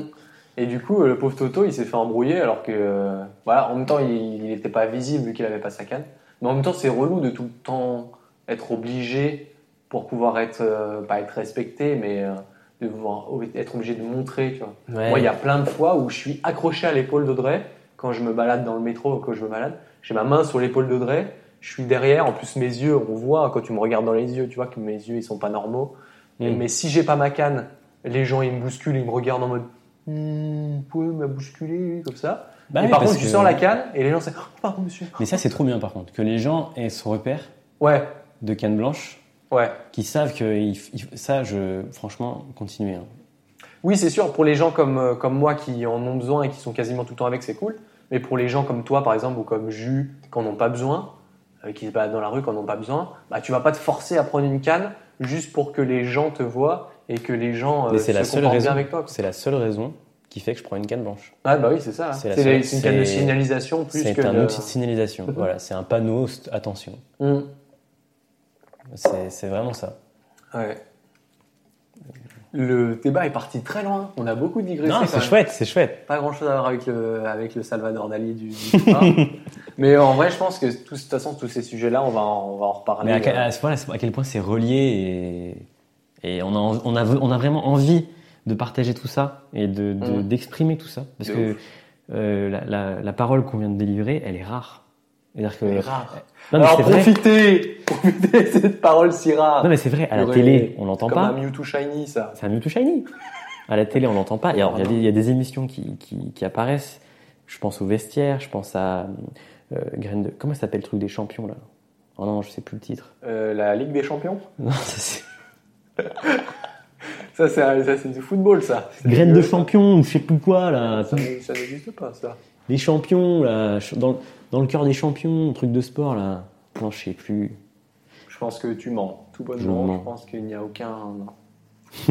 Et du coup, euh, le pauvre Toto, il s'est fait embrouiller alors que, euh, voilà, en même temps, il n'était pas visible vu qu'il avait pas sa canne. Mais en même temps, c'est relou de tout le temps être obligé pour pouvoir être, euh, pas être respecté, mais euh, de pouvoir être obligé de montrer, tu vois. Ouais. Moi, il y a plein de fois où je suis accroché à l'épaule d'Audrey quand je me balade dans le métro quand je me balade. J'ai ma main sur l'épaule d'Audrey, je suis derrière. En plus, mes yeux, on voit quand tu me regardes dans les yeux, tu vois que mes yeux, ils sont pas normaux. Mm. Mais si j'ai pas ma canne, les gens, ils me bousculent, ils me regardent en mode Vous pouvez me bousculer comme ça. Bah et oui, par contre, tu que- sors la canne et les gens, c'est Oh, pardon, monsieur. Mais ça, c'est trop bien par contre, que les gens aient ce repère Ouais, de canne blanche, ouais. qui savent que il- il- ça, je, franchement, continuez. hein. Oui, c'est sûr, pour les gens comme, euh, comme moi qui en ont besoin et qui sont quasiment tout le temps avec, c'est cool. Mais pour les gens comme toi, par exemple, ou comme Jus, qui n'en ont pas besoin, euh, qui se baladent dans la rue, qui n'en ont pas besoin, bah, tu vas pas te forcer à prendre une canne juste pour que les gens te voient et que les gens euh, c'est se la seule raison. bien avec toi. C'est la seule raison qui fait que je prends une canne blanche. Ah bah oui, c'est ça. C'est la C'est c'est une canne de c'est- signalisation plus C'est que un de- outil de signalisation. Mhm. Voilà, c'est un panneau, attention. Mm. C'est c'est vraiment ça. Ouais. Le débat est parti très loin. On a beaucoup digressé. Non, c'est chouette, c'est chouette. Pas grand chose à voir avec le, avec le Salvador Dali du, du. Mais en vrai, je pense que tout- de toute façon, tous ces sujets-là, on va en, on va en reparler. Mais à, quel- euh, à ce point-là, à quel point c'est relié et, on, a, on, a, on a vraiment envie de partager tout ça et de- de- Mm. d'exprimer tout ça. Parce De que euh, la, la- la parole qu'on vient de délivrer, elle est rare. C'est-à-dire que. c'est rare. Non, mais Alors c'est profitez Profitez de cette parole si rare Non, mais c'est vrai, à la télé, on l'entend pas. un Mewtwo Shiny, ça. C'est un Mewtwo Shiny. À la télé, on l'entend pas. Et alors, il y a des- il y, a des émissions qui, qui, qui apparaissent. Je pense au vestiaire, je pense à euh, Graine de. Comment ça s'appelle le truc des champions là? Oh non, je sais plus le titre. Euh, la Ligue des Champions? Non, ça c'est. Ça, c'est du football, ça. C'est Graine de champion ou je sais plus quoi là. Ça n'existe ça n'existe pas, ça. Les champions là, dans, dans le cœur des champions, truc de sport là. Non, je sais plus. Je pense que tu mens. Tout Je bonnement, mens. je pense qu'il n'y a aucun...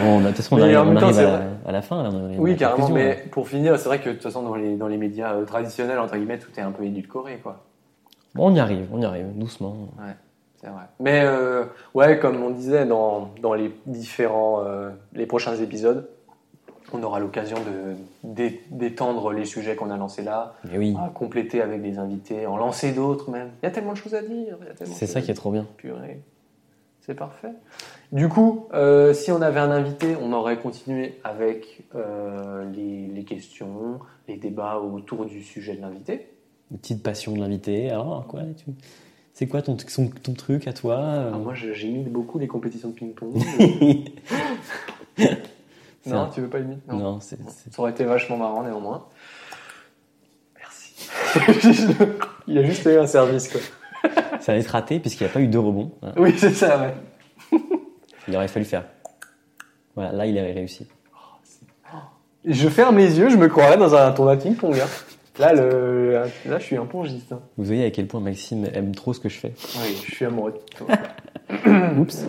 Bon, de toute façon, on arrive, on à, la, vrai. à la fin. Là, on Oui, carrément, mais là. pour finir, c'est vrai que de toute façon, dans les, dans les médias euh, traditionnels, entre guillemets, tout est un peu édulcoré, quoi. Bon, on y arrive, on y arrive, doucement. C'est vrai. Mais euh, ouais, comme on disait dans, dans les différents, euh, les prochains épisodes, on aura l'occasion de d'é- d'étendre les sujets qu'on a lancés là, oui, à compléter avec des invités, en lancer d'autres même. Il y a tellement de choses à dire. c'est ça qui est trop bien. Purée. C'est parfait. Du coup, euh, si on avait un invité, on aurait continué avec euh, les, les questions, les débats autour du sujet de l'invité. Une petite passion de l'invité. Alors, quoi tu... C'est quoi ton, son- ton truc à toi euh? Ah, moi, j'imite beaucoup les compétitions de ping-pong. Non, un- tu veux pas imiter? Non, c'est c'est- Ça aurait été vachement marrant néanmoins. Merci. Il a juste eu un service quoi. ça va être raté puisqu'il n'y a pas eu de rebond. hein. Oui, c'est ça, ouais. Il aurait fallu faire. Voilà, là, il avait réussi. Je ferme les yeux, je me croirais dans un tournoi de ping-pong. hein. Là, le... là, je suis un pongiste. hein. Vous voyez à quel point Maxime aime trop ce que je fais. Oui, je suis amoureux de toi. Oups.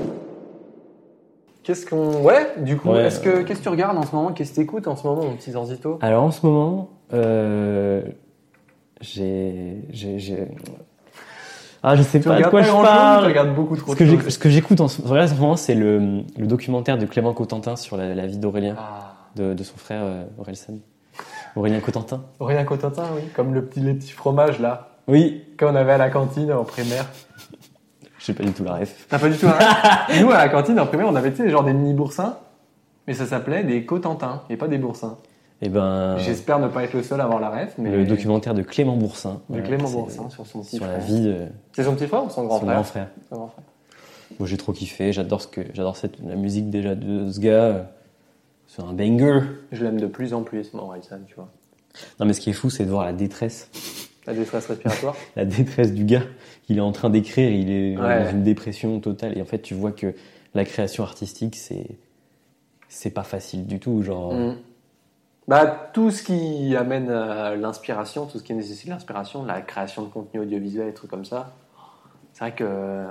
Qu'est-ce qu'on. Ouais, du coup, Ouais, est-ce que... qu'est-ce que tu regardes en ce moment? Qu'est-ce que tu écoutes en ce moment, mon petit Zanzito Alors en ce moment, euh, j'ai, j'ai, j'ai- Ah, je sais Tu pas de quoi pas je parle. Tu regardes beaucoup trop Ce que, ce que j'écoute en ce, regarde, en ce moment, c'est le, le documentaire de Clément Cotentin sur la, la vie d'Aurélien, Ah. de, de son frère euh, Aurélien. Aurélien Cotentin. Aurélien Cotentin, oui. Comme le petit, les petits fromages, là, Oui. qu'on avait à la cantine en primaire. Je sais pas du tout la ref. T'as pas du tout un Nous, à la cantine, en primaire, on avait, tu sais, genre des mini-boursins. Mais ça s'appelait des Cotentins, et pas des boursins. Et ben, J'espère ne pas être le seul à avoir la ref, mais... le documentaire de Clément Boursin. de Clément Boursin sur son petit Sur frère. la vie de C'est son petit frère ou son grand son frère grand frère. Son grand frère. Moi, j'ai trop kiffé. J'adore ce que, j'adore cette, la musique déjà de ce gars. C'est un banger. Je l'aime de plus en plus, mon Wilson, tu vois. Non, mais ce qui est fou, c'est de voir la détresse La détresse respiratoire. la détresse du gars. Il est en train d'écrire, il est Ouais. dans une dépression totale. Et en fait, tu vois que la création artistique, c'est c'est pas facile du tout. Genre, Mm. Bah, tout ce qui amène à l'inspiration, tout ce qui nécessite l'inspiration, la création de contenu audiovisuel, des trucs comme ça, c'est vrai que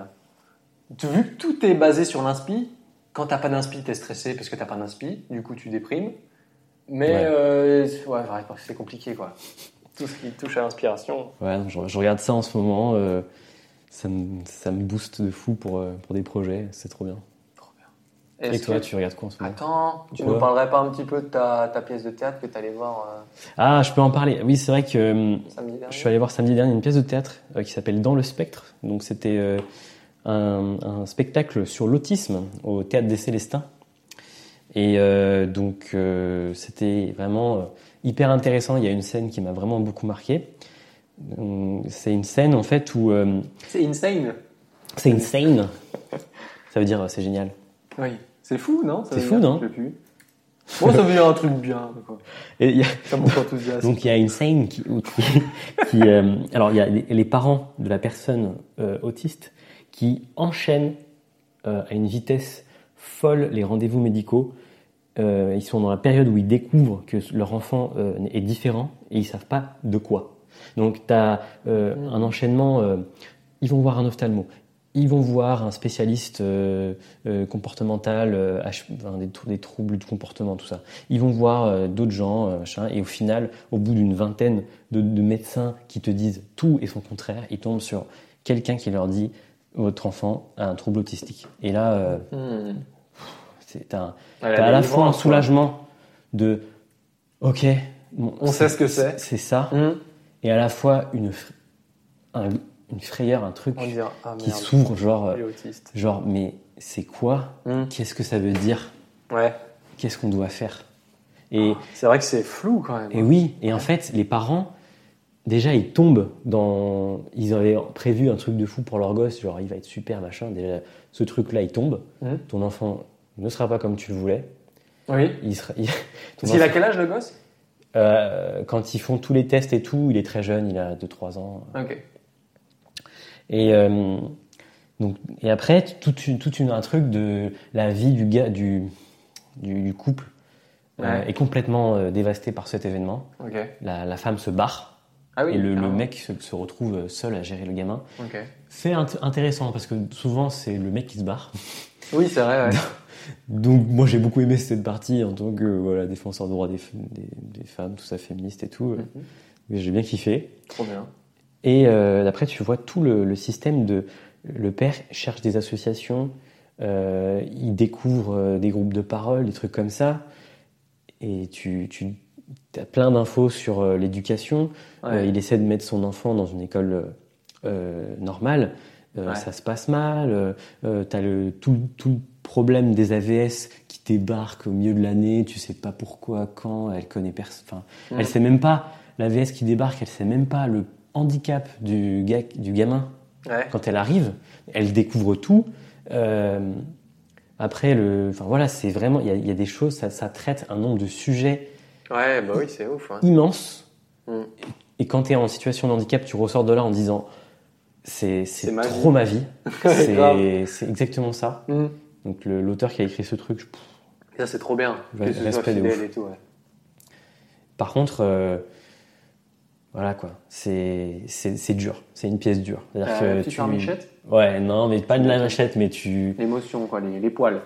tu- vu que tout est basé sur l'inspi, quand t'as pas d'inspi, t'es stressé parce que t'as pas d'inspi, du coup tu déprimes. Mais Ouais. euh, ouais, c'est compliqué quoi. Tout ce qui touche à l'inspiration. ouais, je, je regarde ça en ce moment. euh, ça, me, ça me booste de fou pour, euh, pour des projets. C'est trop bien. Et toi, que- tu regardes quoi en ce moment? Attends, tu Quoi? nous parlerais pas un petit peu de ta, ta pièce de théâtre que t'allais voir Ah, je peux en parler. Oui, c'est vrai que Je suis allé voir samedi dernier une pièce de théâtre qui s'appelle Dans le spectre. Donc c'était un, un spectacle sur l'autisme au théâtre des Célestins. Et euh, donc euh, c'était vraiment euh, hyper intéressant. Il y a une scène qui m'a vraiment beaucoup marqué. Hum, C'est une scène en fait où euh, C'est insane. c'est une scène. Ça veut dire c'est génial. Oui. C'est fou, non? C'est fou, non? Moi, ça veut dire un truc bien. Quoi. Et a- enthousiasme. Donc il y a une scène qui, qui, qui, alors il y a les, parents de la personne autiste qui enchaînent euh, à une vitesse folle les rendez-vous médicaux. Euh, ils sont dans la période où ils découvrent que leur enfant euh, est différent et ils savent pas de quoi. Donc tu as un enchaînement. ils vont voir un ophtalmo. Ils vont voir un spécialiste comportemental, des, trou- des troubles du comportement, tout ça. Ils vont voir d'autres gens, et au final, au bout d'une vingtaine de médecins qui te disent tout et son contraire, ils tombent sur quelqu'un qui leur dit votre enfant a un trouble autistique. Et là, euh, Hmm. c'est un, t'as à la fois un soulagement de ok, bon, On sait ce que c'est. c'est ça, Hmm. et à la fois une, un- une frayeur, un truc On ah qui s'ouvre, genre, autiste. genre, mais c'est quoi Hmm. Qu'est-ce que ça veut dire Ouais. Qu'est-ce qu'on doit faire Et, C'est vrai que c'est flou quand même. et oui, et en fait, les parents, déjà, ils tombent dans. Ils avaient prévu un truc de fou pour leur gosse, genre, il va être super, machin. Déjà, ce truc-là, il tombe. Mhm. Ton enfant ne sera pas comme tu le voulais. Oui. Il sera, il- a quel âge le gosse? Euh, quand ils font tous les tests et tout, il est très jeune, il a 2-3 ans. Ok. Et, euh, donc, et après, tout, une- tout une, un truc de la vie du, gars, du, du, du couple euh, est complètement euh, dévasté par cet événement. Ok. La, la femme se barre Ah oui. et le, mec se, se retrouve seul à gérer le gamin. C'est int- intéressant parce que souvent c'est le mec qui se barre. Oui, c'est vrai. Ouais. Donc moi j'ai beaucoup aimé cette partie en tant que voilà, défenseur des droits des, f- des, des femmes, tout ça féministe et tout. Mais J'ai bien kiffé. Trop bien. Et euh, après, tu vois tout le, le système de. Le père cherche des associations, euh, il découvre euh, des groupes de parole, des trucs comme ça. Et tu, tu as plein d'infos sur euh, l'éducation. Ouais. Euh, il essaie de mettre son enfant dans une école euh, normale. Ouais. Ça se passe mal. tu as le, tout, tout le problème des AVS qui débarquent au milieu de l'année. Tu sais pas pourquoi, quand. Elle connaît personne. Mm. elle sait même pas. L'AVS qui débarque, elle sait même pas le handicap du, gars, du gamin Ouais. quand elle arrive. Elle découvre tout. Après, le, enfin voilà, c'est vraiment, il y, y a des choses, ça, ça traite un nombre de sujets Ouais, bah oui, c'est ouf. hein. immenses. Mm. Et quand tu es en situation de handicap, tu ressors de là en disant c'est trop vie. ma vie. C'est exactement ça. Hmm. Donc l'auteur qui a écrit ce truc, Ça, c'est trop bien. Ouais, que respect de fidèle ouf. et tout. Ouais. par contre, euh, voilà quoi, c'est dur, c'est une pièce dure. C'est-à-dire Euh, que tu- marmichette Ouais, non, mais pas de la machette, mais tu, L'émotion, quoi, les, les poils.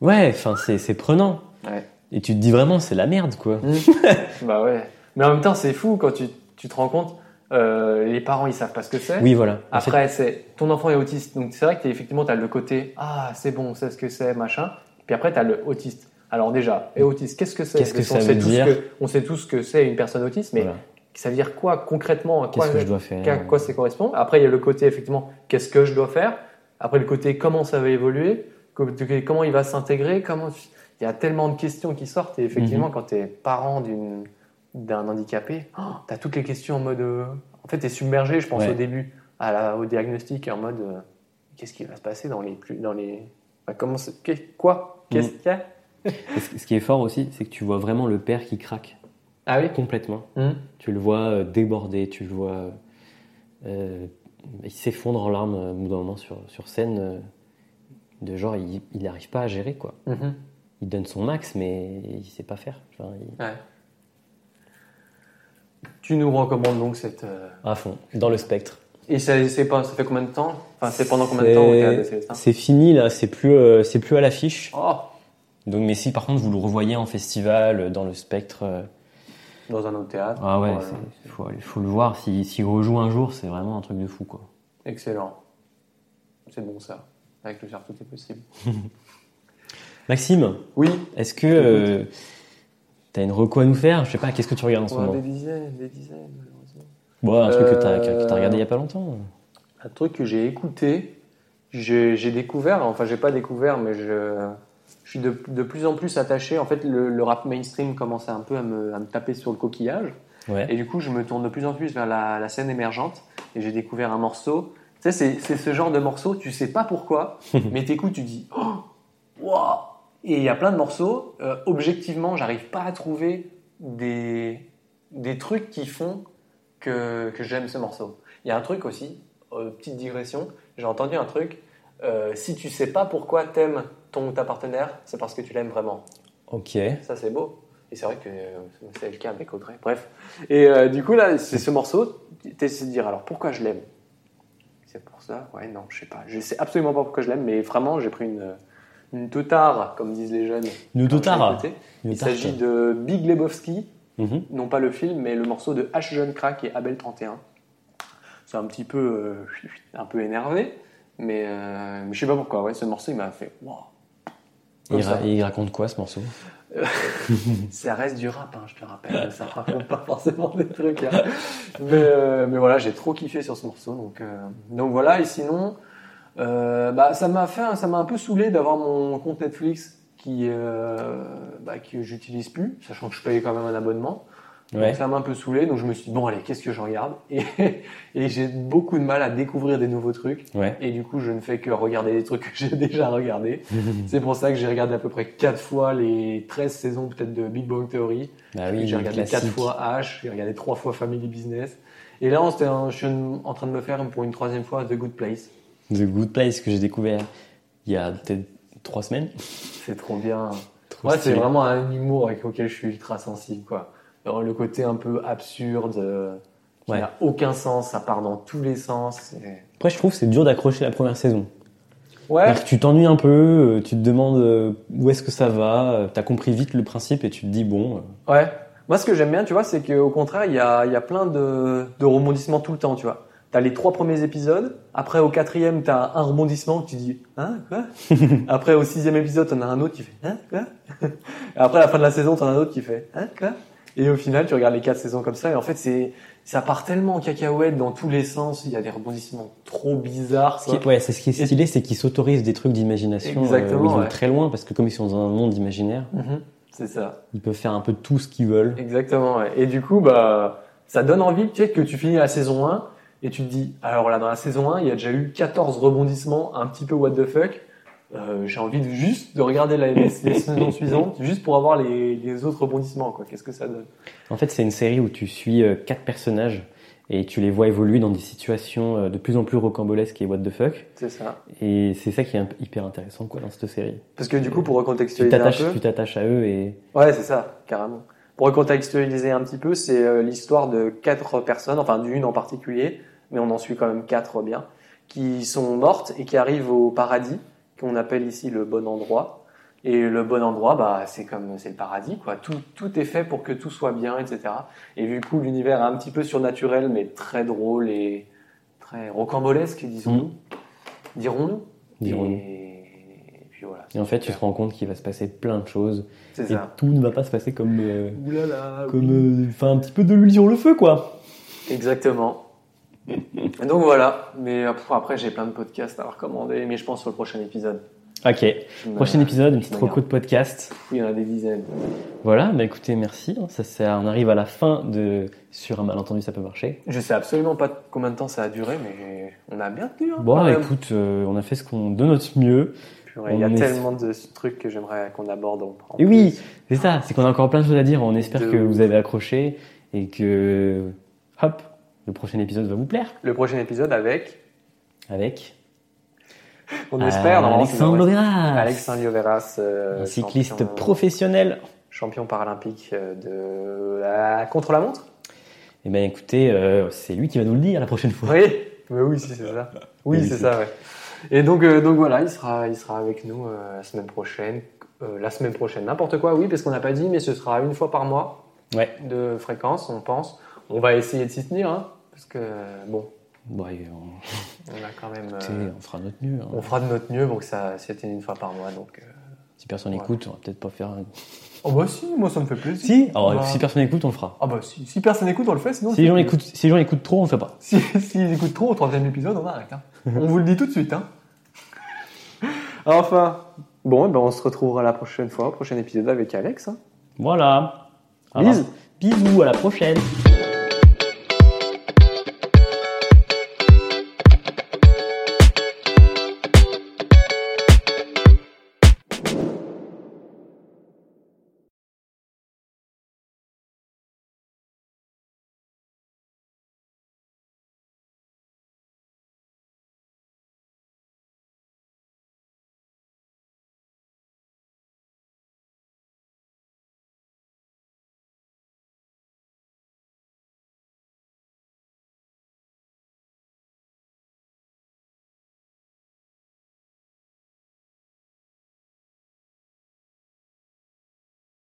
ouais, enfin c'est c'est prenant. Ouais. Et tu te dis vraiment c'est la merde quoi. bah ouais. Mais en même temps, c'est fou quand tu, tu te rends compte, euh, les parents, ils savent pas ce que c'est. Oui voilà. Après, c'est ton enfant est autiste. Donc, c'est vrai que t'es- effectivement, tu as le côté Ah, c'est bon, on sait ce que c'est, machin. Puis après, tu as le autiste. Alors, déjà, et autiste, qu'est-ce que c'est? Qu'est-ce que ça qu'on veut sait dire que- On sait tous ce que c'est une personne autiste, mais voilà. ça veut dire quoi concrètement à quoi, Qu'est-ce que je dois faire à quoi ça correspond? Après, il y a le côté, effectivement, qu'est-ce que je dois faire? Après, le côté comment ça va évoluer? Co- Comment il va s'intégrer? Comment... Il y a tellement de questions qui sortent. Et Mhm. effectivement, quand tu es parent d'un handicapé, tu as toutes les questions en mode. euh, En fait, tu es submergé, je pense, Ouais. au début, à la- au diagnostic, en mode euh, qu'est-ce qui va se passer dans les. Plus, dans les... Bah, comment Quoi Qu'est-ce Mhm. qu'il y a? Ce qui est fort aussi, c'est que tu vois vraiment le père qui craque Ah oui? Complètement. Mhm. Tu le vois euh, déborder, tu le vois. euh, il s'effondre en larmes au bout d'un moment sur, sur scène. de genre, il n'arrive pas à gérer, quoi. Mhm. Il donne son max, mais il sait pas faire. Il- Ouais. Tu nous recommandes donc cette. euh, À fond, dans le spectre. Et ça, c'est pas, ça fait combien de temps? Enfin, c'est pendant combien de temps C'est fini, là, c'est plus, euh, c'est plus à l'affiche. Oh Donc, mais si par contre vous le revoyez en festival, euh, dans le spectre, euh, Dans un autre théâtre. ah ouais, il faut, le voir. S'il s'il rejoue un jour, c'est vraiment un truc de fou, quoi. Excellent. C'est bon ça. Avec le tout est possible. Maxime, Oui. est-ce que euh, t'as une reco à nous faire? Je sais pas, qu'est-ce que tu regardes en ce Ouais, moment? des dizaines, des dizaines, malheureusement. Bon, un truc que t'as que Euh, regardé il y a pas longtemps. Un truc que j'ai écouté, j'ai découvert, enfin j'ai pas découvert, mais je, je suis de, de plus en plus attaché. En fait, le, le rap mainstream commençait un peu à me, à me taper sur le coquillage. Ouais. Et du coup, je me tourne de plus en plus vers la, la scène émergente. Et j'ai découvert un morceau. Tu sais, c'est- ce genre de morceau, tu sais pas pourquoi, mais t'écoutes, tu dis Oh Waouh Et il y a plein de morceaux. euh, objectivement, j'arrive pas à trouver des, des trucs qui font que, que j'aime ce morceau. Il y a un truc aussi, euh, petite digression, j'ai entendu un truc. euh, si tu sais pas pourquoi t'aimes ton ou ta partenaire, c'est parce que tu l'aimes vraiment. Ok. Ça, c'est beau. Et c'est vrai que c'est le cas avec Audrey. Bref. Et du coup, là, c'est ce morceau. Tu essaies de dire alors pourquoi je l'aime? C'est pour ça? Ouais, non, je sais pas. Je sais absolument pas pourquoi je l'aime, mais vraiment, j'ai pris une, une teutare, comme disent les jeunes. Une. Une Il s'agit de Big Lebowski, Mhm. non pas le film, mais le morceau de H. Jeune Crack et Abel 31. C'est un petit peu, euh, un peu énervé, mais, euh, mais je sais pas pourquoi. Ouais, ce morceau, il m'a fait. Comme Il, ça. ra- il raconte quoi ce morceau? Ça reste du rap, hein, je te rappelle. Ça raconte pas forcément des trucs. hein. Mais, euh, mais voilà, j'ai trop kiffé sur ce morceau. Donc, euh, donc voilà, et sinon, euh, bah, ça m'a fait, ça m'a un peu saoulé d'avoir mon compte Netflix qui, euh, bah, que j'utilise plus, sachant que je paye quand même un abonnement. Ouais. Donc ça m'a un peu saoulé, donc je me suis dit, bon allez, qu'est-ce que je regarde? Et, et j'ai beaucoup de mal à découvrir des nouveaux trucs. Ouais. Et du coup, je ne fais que regarder des trucs que j'ai déjà regardés. C'est pour ça que j'ai regardé à peu près 4 fois les 13 saisons peut-être de Big Bang Theory. Bah oui, j'ai regardé 4 classique. fois H, j'ai regardé 3 fois Family Business. Et là, on s'était en- je suis en train de me faire pour une troisième fois The Good Place. The Good Place que j'ai découvert il y a peut-être trois semaines. C'est trop bien. Trop Ouais, c'est vraiment un humour avec auquel je suis ultra sensible. Quoi. Alors, le côté un peu absurde, euh, qui Ouais. n'a aucun sens, ça part dans tous les sens. Après, je trouve que c'est dur d'accrocher la première saison. Ouais, que tu t'ennuies un peu, euh, tu te demandes euh, où est-ce que ça va, euh, t'as compris vite le principe et tu te dis bon. euh, Ouais. Moi, ce que j'aime bien, tu vois, c'est qu'au contraire, il y a, y a plein de, de rebondissements tout le temps, tu vois. T'as les trois premiers épisodes. Après, au quatrième, t'as un rebondissement tu dis, hein, quoi? Après, au sixième épisode, t'en as un autre qui fait, hein, quoi? Et Après, à la fin de la saison, t'en as un autre qui fait, hein, quoi? Et au final, tu regardes les quatre saisons comme ça, et en fait, c'est, ça part tellement en cacahuète dans tous les sens. Il y a des rebondissements trop bizarres. ce qui ouais, c'est ce qui est stylé, c'est qu'ils s'autorisent des trucs d'imagination. euh, Exactement, où ils vont ouais. très loin parce que comme ils sont dans un monde imaginaire, Mhm. C'est ça. ils peuvent faire un peu tout ce qu'ils veulent. Exactement. ouais. Et du coup, bah, ça donne envie, tu sais, que tu finis la saison 1 et tu te dis, alors là, dans la saison 1, il y a déjà eu 14 rebondissements, un petit peu what the fuck. Euh, j'ai envie de juste de regarder la- les, les saisons suivantes, juste pour avoir les, les autres rebondissements, quoi. Qu'est-ce que ça donne? En fait, c'est une série où tu suis euh, quatre personnages et tu les vois évoluer dans des situations euh, de plus en plus rocambolesques et what the fuck. C'est ça. Et c'est ça qui est hyper intéressant quoi dans cette série. Parce que du coup, pour Tu recontextualiser un t'attaches, peu, tu t'attaches à eux et ouais, c'est ça, carrément. Pour recontextualiser un petit peu, c'est euh, l'histoire de quatre personnes, enfin d'une en particulier, mais on en suit quand même quatre bien, qui sont mortes et qui arrivent au paradis, qu'on appelle ici le bon endroit. Et le bon endroit, bah, c'est comme c'est le paradis, quoi. Tout, tout est fait pour que tout soit bien, etc. Et du coup, l'univers est un petit peu surnaturel, mais très drôle et très rocambolesque, disons-nous, dirons-nous. dirons-nous. Et... puis voilà. Et en fait, tu te rends compte qu'il va se passer plein de choses C'est et ça. tout ne va pas se passer comme euh, Oulala, comme euh, enfin un petit peu de l'huile sur le feu quoi. Exactement. Donc voilà, mais après j'ai plein de podcasts à recommander, mais je pense sur le prochain épisode. Ok. Me- Prochain épisode, une petite reco de podcast. Il y en a des dizaines. Voilà, bah écoutez, merci. Ça, ça, on arrive à la fin de sur un malentendu, ça peut marcher. Je sais absolument pas combien de temps ça a duré, mais on a bien tenu. hein, Bon, quand même. écoute, euh, on a fait ce qu'on de notre mieux. Purée, Il y a est- tellement de trucs que j'aimerais qu'on aborde. en- Et oui, c'est ça, c'est qu'on a encore plein de choses à dire. On espère De que vous avez accroché et que hop, le prochain épisode va vous plaire. Le prochain épisode avec, Avec on espère, c'est Alexandre. Loveras, Alexandre Lioveras, euh, un cycliste champion- professionnel. champion paralympique euh, de la contre-la-montre. Eh bien, écoutez, euh, c'est lui qui va nous le dire la prochaine fois. Oui, mais oui, si, c'est ça. Oui, c'est ça, ouais. Et donc, euh, donc voilà, il sera, il sera avec nous euh, la semaine prochaine. Euh, la semaine prochaine, n'importe quoi, oui, parce qu'on n'a pas dit, mais ce sera une fois par mois Ouais. de fréquence, on pense. On va essayer de s'y tenir, hein, parce que bon, Bon, on, on a quand même. écoutez, euh, on fera notre mieux. hein. on fera de notre mieux pour que ça tienne une fois par mois. Donc, euh. Si personne Ouais. écoute, on va peut-être pas faire. un- Oh bah si, moi ça me fait plaisir. Si Alors, Bah. si personne écoute, on le fera. Ah bah si, si personne écoute, on le fait, sinon. Si les, gens c'est- écoutent, si les gens écoutent trop, on le fait pas. Si, s'ils écoutent trop au troisième épisode, on arrête. hein. on vous le dit tout de suite. Hein. Enfin, bon, eh ben on se retrouvera la prochaine fois, au prochain épisode avec Alex. hein. Voilà. Bisous. Bisous, à la prochaine.